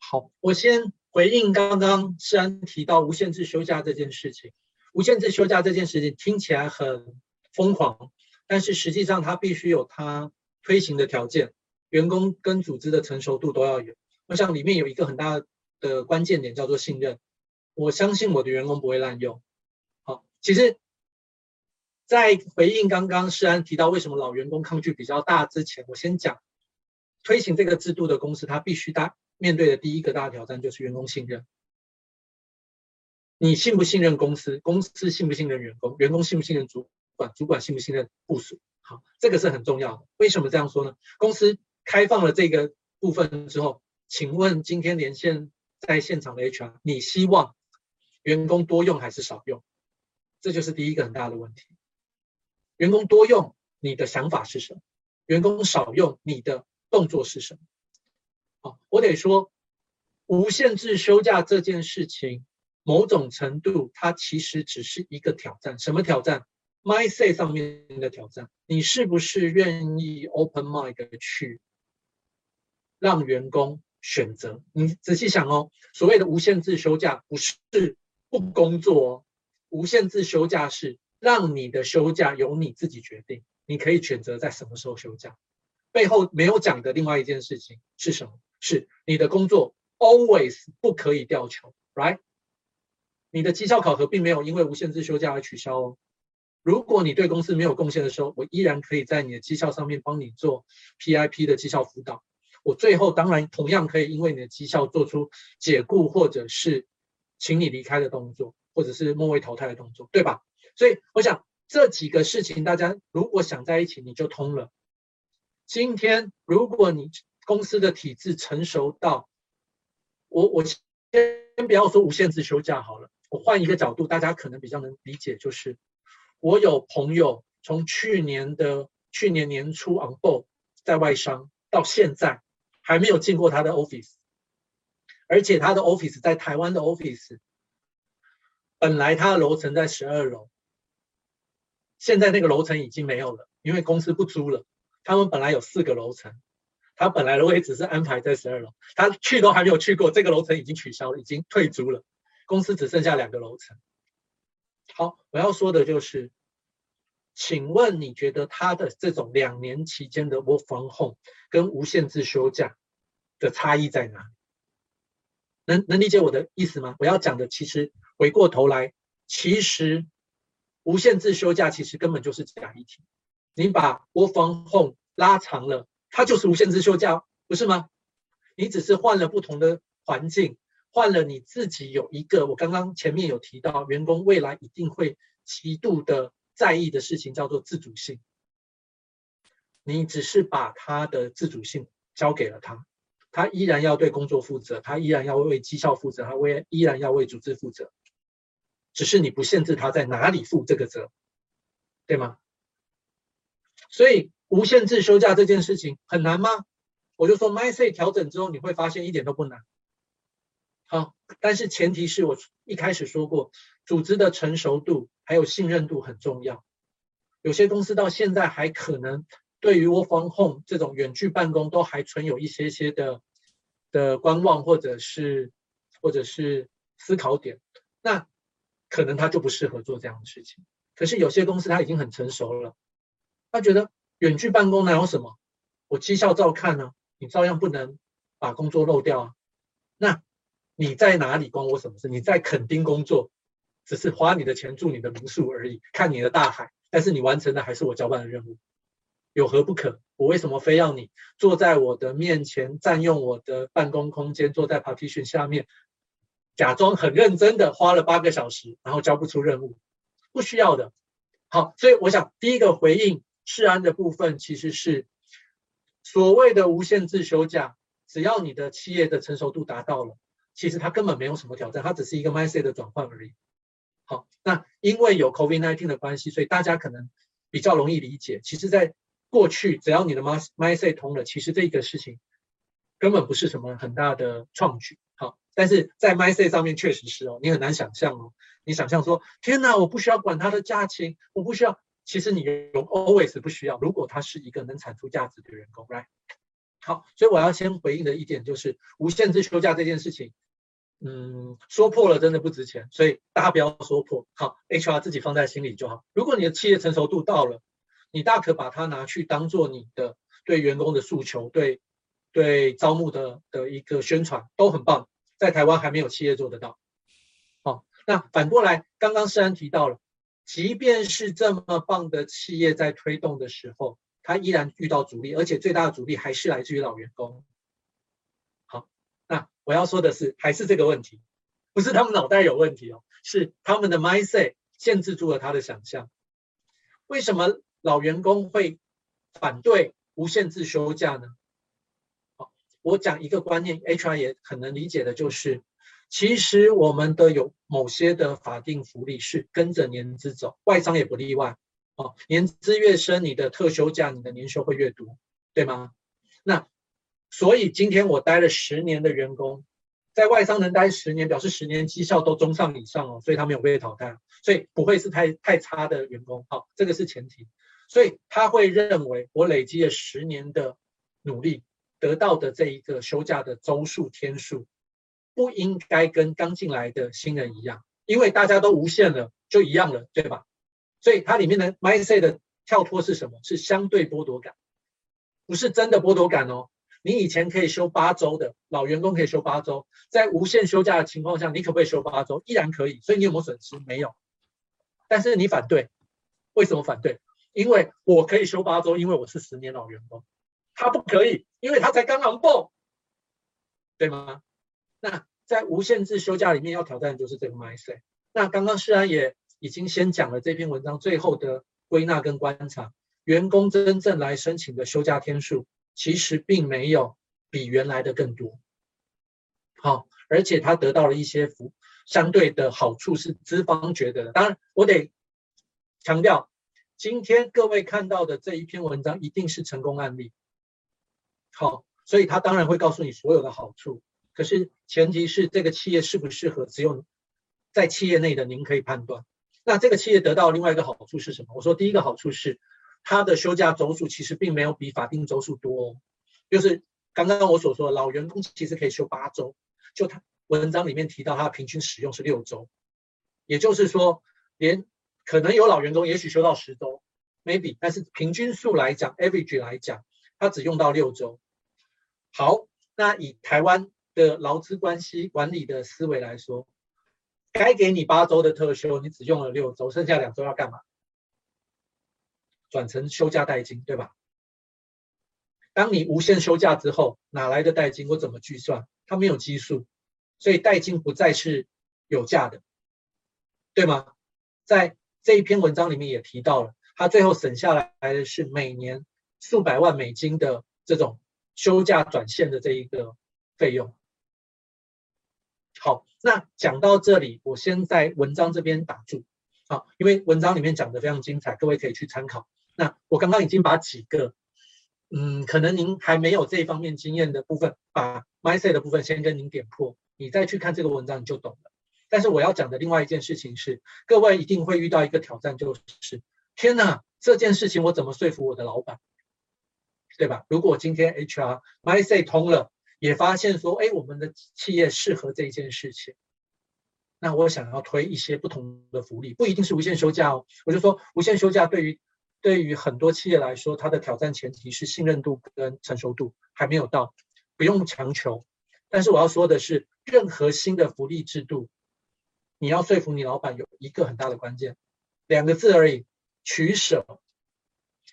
好，我先。回应刚刚诗安提到无限制休假这件事情，无限制休假这件事情听起来很疯狂，但是实际上它必须有它推行的条件，员工跟组织的成熟度都要有。我想里面有一个很大的关键点叫做信任，我相信我的员工不会滥用。好，其实，在回应刚刚诗安提到为什么老员工抗拒比较大之前，我先讲推行这个制度的公司，它必须大。面对的第一个大挑战就是员工信任。你信不信任公司？公司信不信任员工？员工信不信任主管？主管信不信任部署？好，这个是很重要的。为什么这样说呢？公司开放了这个部分之后，请问今天连线在现场的 HR，你希望员工多用还是少用？这就是第一个很大的问题。员工多用，你的想法是什么？员工少用，你的动作是什么？好，我得说，无限制休假这件事情，某种程度它其实只是一个挑战。什么挑战？mindset 上面的挑战。你是不是愿意 open mind 去让员工选择？你仔细想哦，所谓的无限制休假不是不工作哦，无限制休假是让你的休假由你自己决定，你可以选择在什么时候休假。背后没有讲的另外一件事情是什么？是你的工作 always 不可以掉球，right？你的绩效考核并没有因为无限制休假而取消哦。如果你对公司没有贡献的时候，我依然可以在你的绩效上面帮你做 PIP 的绩效辅导。我最后当然同样可以因为你的绩效做出解雇或者是请你离开的动作，或者是末位淘汰的动作，对吧？所以我想这几个事情大家如果想在一起，你就通了。今天如果你公司的体制成熟到，我我先先不要说无限制休假好了，我换一个角度，大家可能比较能理解，就是我有朋友从去年的去年年初 on board 在外商到现在还没有进过他的 office，而且他的 office 在台湾的 office，本来他的楼层在十二楼，现在那个楼层已经没有了，因为公司不租了，他们本来有四个楼层。他本来的位置是安排在十二楼，他去都还没有去过，这个楼层已经取消了，已经退租了，公司只剩下两个楼层。好，我要说的就是，请问你觉得他的这种两年期间的 work from home 跟无限制休假的差异在哪？能能理解我的意思吗？我要讲的其实回过头来，其实无限制休假其实根本就是假议题，你把 work from home 拉长了。它就是无限制休假，不是吗？你只是换了不同的环境，换了你自己有一个，我刚刚前面有提到，员工未来一定会极度的在意的事情，叫做自主性。你只是把他的自主性交给了他，他依然要对工作负责，他依然要为绩效负责，他为依然要为组织负责，只是你不限制他在哪里负这个责，对吗？所以。无限制休假这件事情很难吗？我就说，mindset 调整之后，你会发现一点都不难。好，但是前提是我一开始说过，组织的成熟度还有信任度很重要。有些公司到现在还可能对于 work from home 这种远距办公都还存有一些些的的观望，或者是或者是思考点，那可能他就不适合做这样的事情。可是有些公司他已经很成熟了，他觉得远距办公哪有什么，我绩效照看呢，你照样不能把工作漏掉啊。那你在哪里关我什么事？你在垦丁工作，只是花你的钱住你的民宿而已，看你的大海，但是你完成的还是我交办的任务，有何不可？我为什么非要你坐在我的面前，占用我的办公空间，坐在 partition 下面，假装很认真的花了八个小时，然后交不出任务？不需要的，好，所以我想第一个回应治安的部分，其实是所谓的无限制休假，只要你的企业的成熟度达到了，其实它根本没有什么挑战，它只是一个 mindset 的转换而已。好，那因为有 COVID-19 的关系，所以大家可能比较容易理解。其实，在过去，只要你的 mindset 通了，其实这个事情根本不是什么很大的创举。好，但是在 mindset 上面确实是哦，你很难想象哦。你想象说，天哪，我不需要管他的假期，我不需要。其实你用 always 不需要。如果他是一个能产出价值的员工，right？好，所以我要先回应的一点就是无限制休假这件事情，嗯，说破了真的不值钱，所以大家不要说破。好，HR 自己放在心里就好。如果你的企业成熟度到了，你大可把它拿去当做你的对员工的诉求，对对招募的的一个宣传，都很棒。在台湾还没有企业做得到。好那反过来，刚刚世安提到了，即便是这么棒的企业在推动的时候，它依然遇到阻力，而且最大的阻力还是来自于老员工。好，那我要说的是，还是这个问题，不是他们脑袋有问题哦，是他们的 mindset 限制住了他的想象。为什么老员工会反对无限制休假呢？好，我讲一个观念，HR 也很能理解的，就是。其实我们的有某些的法定福利是跟着年资走，外商也不例外。哦，年资越深，你的特休假、你的年休会越多，对吗？那所以今天我待了十年的员工，在外商能待十年，表示十年绩效都中上以上哦，所以他没有被淘汰，所以不会是太太差的员工。好，这个是前提。所以他会认为我累积了十年的努力得到的这一个休假的周数天数。不应该跟刚进来的新人一样，因为大家都无限了，就一样了，对吧？所以它里面的 mindset 的跳脱是什么？是相对剥夺感，不是真的剥夺感哦。你以前可以休八周的，老员工可以休八周，在无限休假的情况下，你可不可以休八周？依然可以。所以你有没有损失？没有。但是你反对，为什么反对？因为我可以休八周，因为我是十年老员工，他不可以，因为他才刚刚报，对吗？那在无限制休假里面要挑战的就是这个 mindset。那刚刚世安也已经先讲了这篇文章最后的归纳跟观察，员工真正来申请的休假天数其实并没有比原来的更多。好，而且他得到了一些福相对的好处是资方觉得的。当然，我得强调，今天各位看到的这一篇文章一定是成功案例。好，所以他当然会告诉你所有的好处。可是前提是这个企业适不适合，只有在企业内的您可以判断。那这个企业得到另外一个好处是什么？我说第一个好处是，它的休假周数其实并没有比法定周数多哦。就是刚刚我所说的，老员工其实可以休八周，就他文章里面提到他平均使用是六周，也就是说，连可能有老员工也许休到十周，maybe，但是平均数来讲，average 来讲，他只用到六周。好，那以台湾。的劳资关系管理的思维来说，该给你八周的特休，你只用了六周，剩下两周要干嘛？转成休假代金，对吧？当你无限休假之后，哪来的代金？我怎么计算？它没有基数，所以代金不再是有价的，对吗？在这一篇文章里面也提到了，他最后省下来的是每年数百万美金的这种休假转线的这一个费用。好，那讲到这里，我先在文章这边打住，好，因为文章里面讲的非常精彩，各位可以去参考。那我刚刚已经把几个，嗯，可能您还没有这一方面经验的部分，把 mindset 的部分先跟您点破，你再去看这个文章你就懂了。但是我要讲的另外一件事情是，各位一定会遇到一个挑战，就是天哪，这件事情我怎么说服我的老板，对吧？如果今天 HR mindset 通了。也发现说，哎，我们的企业适合这一件事情，那我想要推一些不同的福利，不一定是无限休假哦。我就说无限休假对于对于很多企业来说，它的挑战前提是信任度跟成熟度还没有到，不用强求。但是我要说的是，任何新的福利制度，你要说服你老板有一个很大的关键，两个字而已：取舍。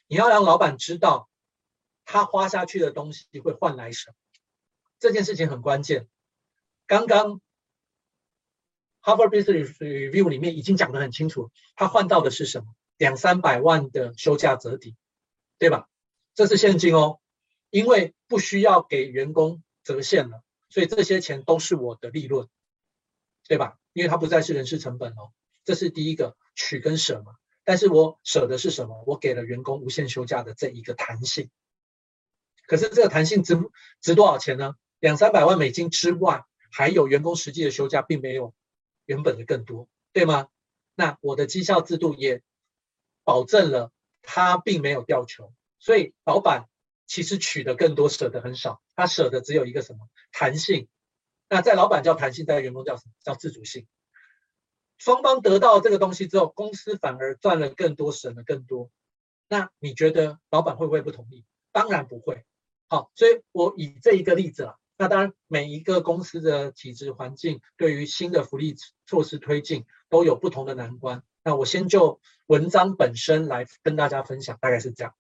你要让老板知道，他花下去的东西会换来什么，这件事情很关键。刚刚。Harvard Business Review 里面已经讲得很清楚，他换到的是什么？两三百万的休假折抵，对吧？这是现金哦，因为不需要给员工折现了，所以这些钱都是我的利润，对吧？因为它不再是人事成本哦。这是第一个取跟舍嘛。但是我舍的是什么？我给了员工无限休假的这一个弹性。可是这个弹性值值多少钱呢？两三百万美金之外，还有员工实际的休假并没有。原本的更多，对吗？那我的绩效制度也保证了他并没有掉球，所以老板其实取的更多，舍得很少。他舍得只有一个什么弹性？那在老板叫弹性，在员工叫什么？叫自主性。双方得到这个东西之后，公司反而赚了更多，省了更多。那你觉得老板会不会不同意？当然不会。好，所以我以这一个例子啊。那当然，每一个公司的体制环境对于新的福利措施推进都有不同的难关。那我先就文章本身来跟大家分享，大概是这样。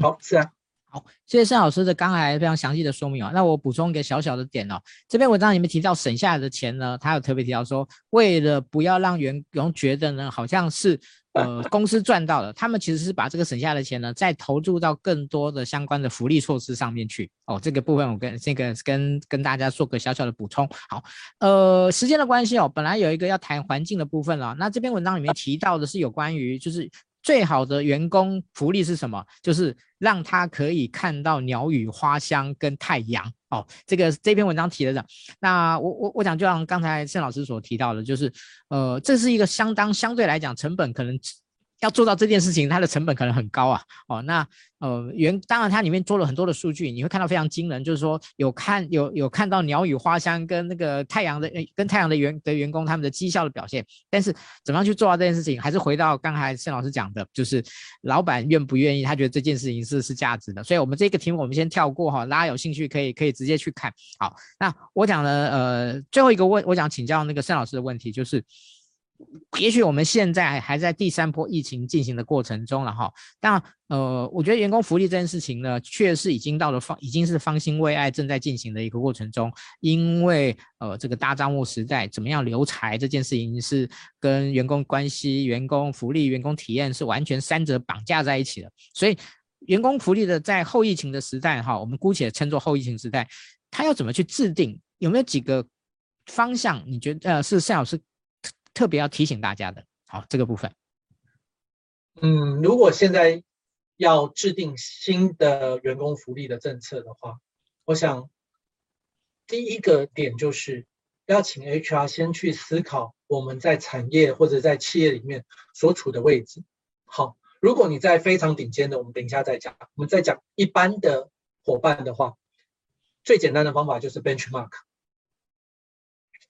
好，是啊，好，谢谢盛老师的刚才非常详细的说明哦。那我补充一个小小的点哦，这篇文章里面提到省下来的钱呢，他有特别提到说，为了不要让员工觉得呢，好像是。呃，公司赚到了，他们其实是把这个省下的钱呢，再投注到更多的相关的福利措施上面去。哦，这个部分我跟这个跟跟大家做个小小的补充。好，呃，时间的关系哦，本来有一个要谈环境的部分了，那这篇文章里面提到的是有关于就是。最好的员工福利是什么？就是让他可以看到鸟语花香跟太阳哦。这个这篇文章提的这样，那我我我讲，就像刚才盛老师所提到的，就是呃，这是一个相当相对来讲成本可能。要做到这件事情，它的成本可能很高啊。哦，那呃，原当然它里面做了很多的数据，你会看到非常惊人，就是说有看有有看到鸟语花香跟那个太阳的跟太阳的员的员工他们的绩效的表现。但是怎么样去做到这件事情，还是回到刚才盛老师讲的，就是老板愿不愿意，他觉得这件事情是是价值的。所以我们这个题目我们先跳过哈，大家有兴趣可以可以直接去看。好，那我讲了呃最后一个问，我想请教那个盛老师的问题就是。也许我们现在还在第三波疫情进行的过程中了哈，但呃，我觉得员工福利这件事情呢，确实已经到了方，已经是方兴未艾正在进行的一个过程中。因为呃，这个大账务时代，怎么样留才这件事情是跟员工关系、员工福利、员工体验是完全三者绑架在一起的。所以，员工福利的在后疫情的时代哈，我们姑且称作后疫情时代，它要怎么去制定？有没有几个方向？你觉得呃，是盛老师？特别要提醒大家的，好，这个部分。嗯，如果现在要制定新的员工福利的政策的话，我想第一个点就是要请 HR 先去思考我们在产业或者在企业里面所处的位置。好，如果你在非常顶尖的，我们等一下再讲。我们再讲一般的伙伴的话，最简单的方法就是 benchmark，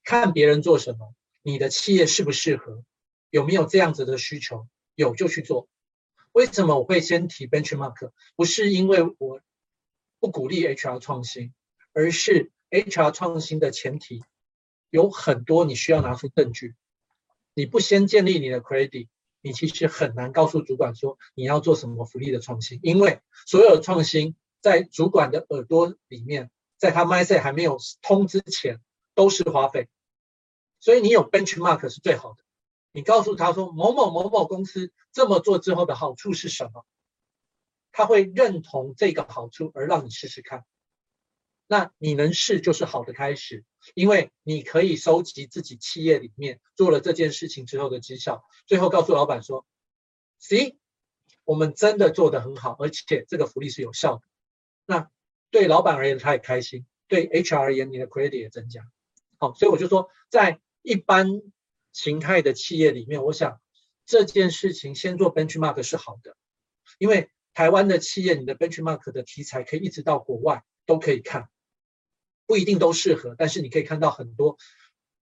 看别人做什么。你的企业适不适合？有没有这样子的需求？有就去做。为什么我会先提 benchmark？不是因为我不鼓励 HR 创新，而是 HR 创新的前提有很多，你需要拿出证据。你不先建立你的 credit，你其实很难告诉主管说你要做什么福利的创新，因为所有的创新在主管的耳朵里面，在他 mindset 还没有通之前，都是花费。所以你有 benchmark 是最好的。你告诉他说某某某某公司这么做之后的好处是什么？他会认同这个好处而让你试试看。那你能试就是好的开始，因为你可以收集自己企业里面做了这件事情之后的绩效，最后告诉老板说：“See，我们真的做得很好，而且这个福利是有效的。”那对老板而言他也开心，对 HR 而言你的 credit 也增加。好，所以我就说在。一般形态的企业里面，我想这件事情先做 benchmark 是好的，因为台湾的企业，你的 benchmark 的题材可以一直到国外都可以看，不一定都适合，但是你可以看到很多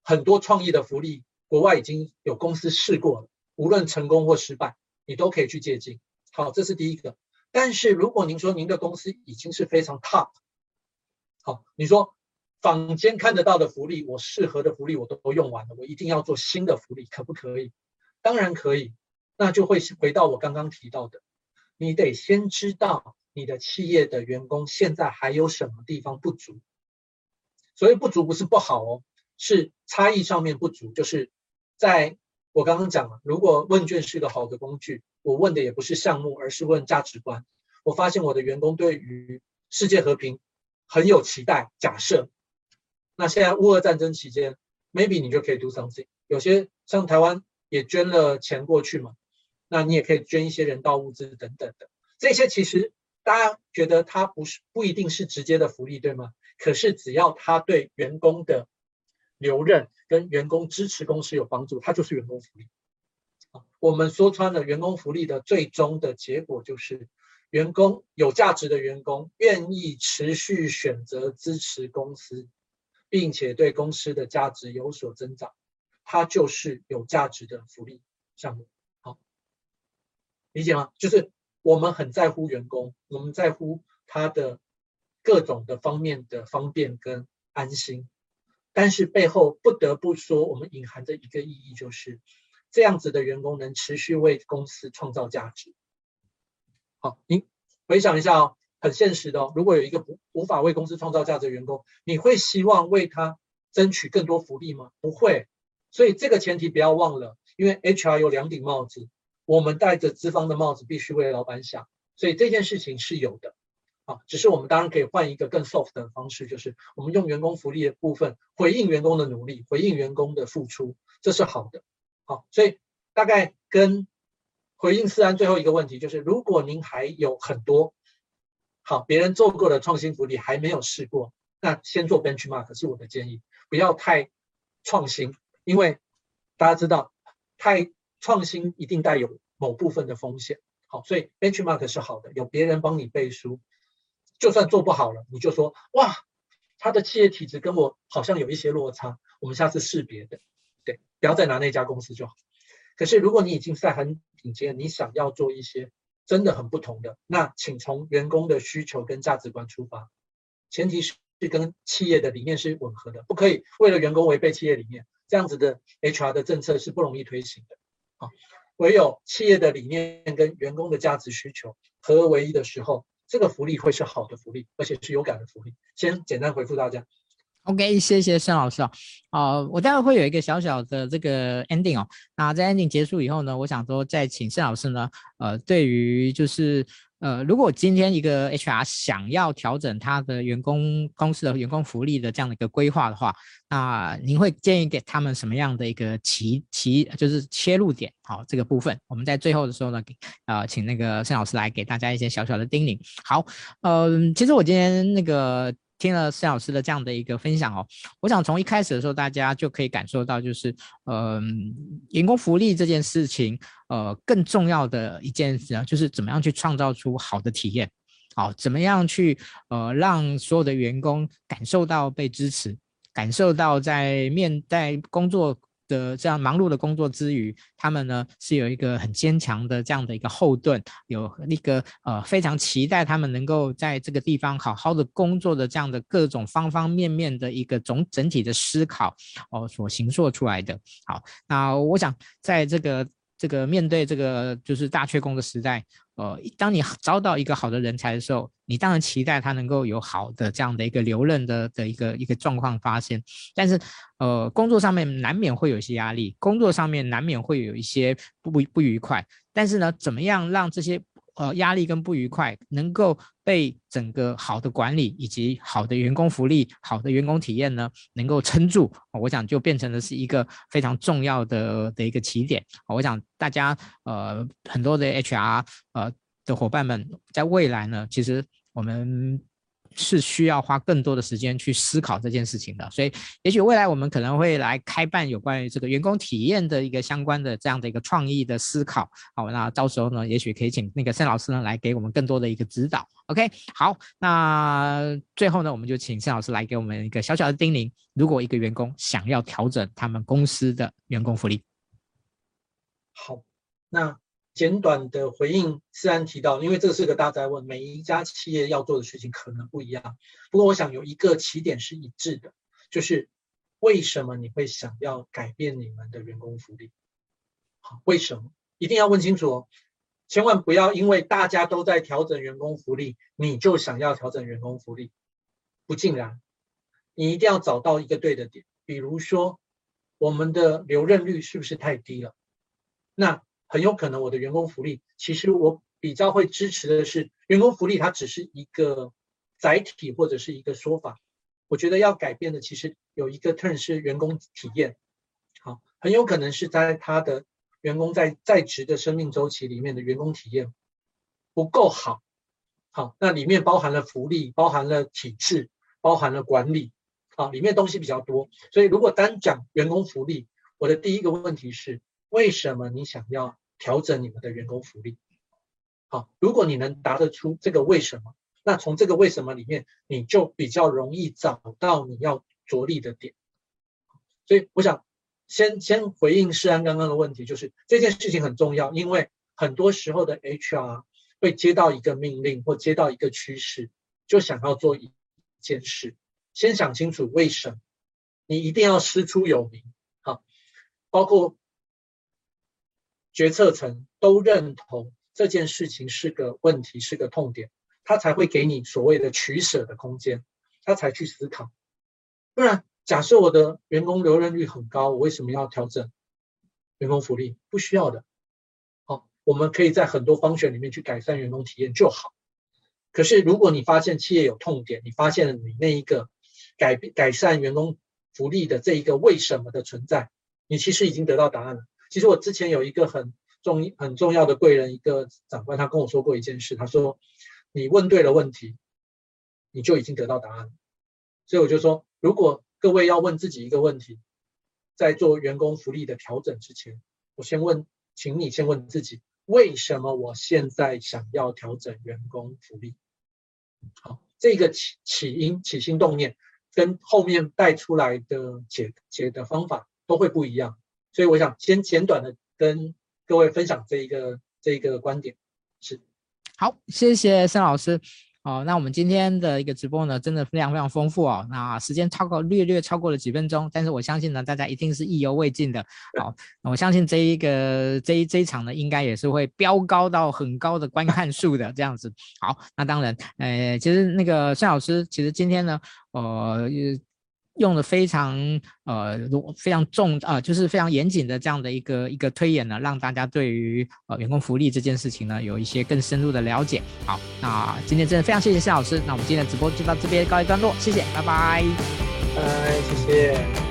很多创意的福利国外已经有公司试过了，无论成功或失败，你都可以去借鉴。好，这是第一个。但是如果您说您的公司已经是非常 top，好，你说坊间看得到的福利，我适合的福利我都用完了，我一定要做新的福利，可不可以？当然可以。那就会回到我刚刚提到的，你得先知道你的企业的员工现在还有什么地方不足。所谓不足不是不好哦，是差异上面不足。就是在我刚刚讲了，如果问卷是个好的工具。我问的也不是项目，而是问价值观。我发现我的员工对于世界和平很有期待。假设，那现在乌俄战争期间，maybe 你就可以 do something。有些像台湾也捐了钱过去嘛，那你也可以捐一些人道物资等等的。这些其实大家觉得它不是不一定是直接的福利，对吗？可是只要它对员工的留任跟员工支持公司有帮助，它就是员工福利。我们说穿了，员工福利的最终的结果就是，员工有价值的员工愿意持续选择支持公司，并且对公司的价值有所增长，它就是有价值的福利项目。好，理解吗？就是我们很在乎员工，我们在乎他的各种的方面的方便跟安心，但是背后不得不说，我们隐含着一个意义就是。这样子的员工能持续为公司创造价值。好，您回想一下哦，很现实的哦。如果有一个不无法为公司创造价值的员工，你会希望为他争取更多福利吗？不会。所以这个前提不要忘了，因为 HR 有两顶帽子，我们戴着资方的帽子，必须为老板想。所以这件事情是有的。啊，只是我们当然可以换一个更 soft 的方式，就是我们用员工福利的部分回应员工的努力，回应员工的付出，这是好的。好，所以大概跟回应思安最后一个问题，就是如果您还有很多好别人做过的创新福利还没有试过，那先做 benchmark 是我的建议，不要太创新，因为大家知道太创新一定带有某部分的风险。好，所以 benchmark 是好的，有别人帮你背书，就算做不好了，你就说哇，他的企业体质跟我好像有一些落差，我们下次试别的。对，不要再拿那家公司就好。可是如果你已经在很顶尖，你想要做一些真的很不同的，那请从员工的需求跟价值观出发，前提是跟企业的理念是吻合的，不可以为了员工违背企业理念，这样子的 HR 的政策是不容易推行的。啊，唯有企业的理念跟员工的价值需求合而为一的时候，这个福利会是好的福利，而且是有感的福利。先简单回复大家。OK，谢谢盛老师哦。呃，我待会会有一个小小的这个 ending 哦。那在 ending 结束以后呢，我想说再请盛老师呢，呃，对于就是呃，如果今天一个 HR 想要调整他的员工公司的员工福利的这样的一个规划的话，那您会建议给他们什么样的一个起起就是切入点？好，这个部分我们在最后的时候呢，给呃，请那个盛老师来给大家一些小小的叮咛。好，嗯、呃，其实我今天那个。听了施老师的这样的一个分享哦，我想从一开始的时候，大家就可以感受到，就是嗯、员工福利这件事情，呃，更重要的一件事啊，就是怎么样去创造出好的体验，好，怎么样去呃让所有的员工感受到被支持，感受到在面在工作。的这样忙碌的工作之余，他们呢是有一个很坚强的这样的一个后盾，有那个呃非常期待他们能够在这个地方好好的工作的这样的各种方方面面的一个总整体的思考哦所形塑出来的。好，那我想在这个这个面对这个就是大缺工的时代。呃，当你招到一个好的人才的时候，你当然期待他能够有好的这样的一个留任的的一个一个状况发生。但是，呃，工作上面难免会有一些压力，工作上面难免会有一些不不愉快。但是呢，怎么样让这些？呃，压力跟不愉快能够被整个好的管理以及好的员工福利、好的员工体验呢，能够撑住，我想就变成了是一个非常重要的的一个起点。我想大家呃很多的 HR 呃的伙伴们，在未来呢，其实我们是需要花更多的时间去思考这件事情的，所以也许未来我们可能会来开办有关于这个员工体验的一个相关的这样的一个创意的思考。好，那到时候呢，也许可以请那个盛老师呢来给我们更多的一个指导。OK，好，那最后呢，我们就请盛老师来给我们一个小小的叮咛：如果一个员工想要调整他们公司的员工福利，好，那。简短的回应，思安提到，因为这是个大哉问，每一家企业要做的事情可能不一样。不过，我想有一个起点是一致的，就是为什么你会想要改变你们的员工福利？好，为什么？一定要问清楚哦，千万不要因为大家都在调整员工福利，你就想要调整员工福利，不尽然。你一定要找到一个对的点，比如说，我们的留任率是不是太低了？那很有可能我的员工福利，其实我比较会支持的是员工福利，它只是一个载体或者是一个说法。我觉得要改变的其实有一个 turn 是员工体验，好，很有可能是在他的员工在在职的生命周期里面的员工体验不够好，好，那里面包含了福利，包含了体制，包含了管理，好，里面东西比较多。所以如果单讲员工福利，我的第一个问题是。为什么你想要调整你们的员工福利？好，如果你能答得出这个为什么，那从这个为什么里面，你就比较容易找到你要着力的点。所以我想先先回应世安刚刚的问题，就是这件事情很重要，因为很多时候的 HR 会接到一个命令或接到一个趋势，就想要做一件事，先想清楚为什么，你一定要师出有名。好，包括。决策层都认同这件事情是个问题，是个痛点，他才会给你所谓的取舍的空间，他才去思考。不然，假设我的员工留任率很高，我为什么要调整员工福利？不需要的。好，我们可以在很多方选里面去改善员工体验就好。可是，如果你发现企业有痛点，你发现了你那一个改变改善员工福利的这一个为什么的存在，你其实已经得到答案了。其实我之前有一个很重很重要的贵人，一个长官，他跟我说过一件事。他说：“你问对了问题，你就已经得到答案。”所以我就说，如果各位要问自己一个问题，在做员工福利的调整之前，我先问，请你先问自己：为什么我现在想要调整员工福利？好，这个起起因、起心动念，跟后面带出来的解解的方法都会不一样。所以我想先简短的跟各位分享这一个这一个观点，是。好，谢谢 Sam 老师。好，那我们今天的一个直播呢，真的非常非常丰富哦。那时间超过略略超过了几分钟，但是我相信呢，大家一定是意犹未尽的。好，我相信这一个这一这一场呢，应该也是会飙高到很高的观看数的这样子。好，那当然，呃，其实那个孙老师，其实今天呢，呃。用的非常呃，非常重啊、呃，就是非常严谨的这样的一个一个推演呢，让大家对于呃员工福利这件事情呢，有一些更深入的了解。好，那今天真的非常谢谢谢老师，那我们今天的直播就到这边告一段落，谢谢，拜拜，拜，谢谢。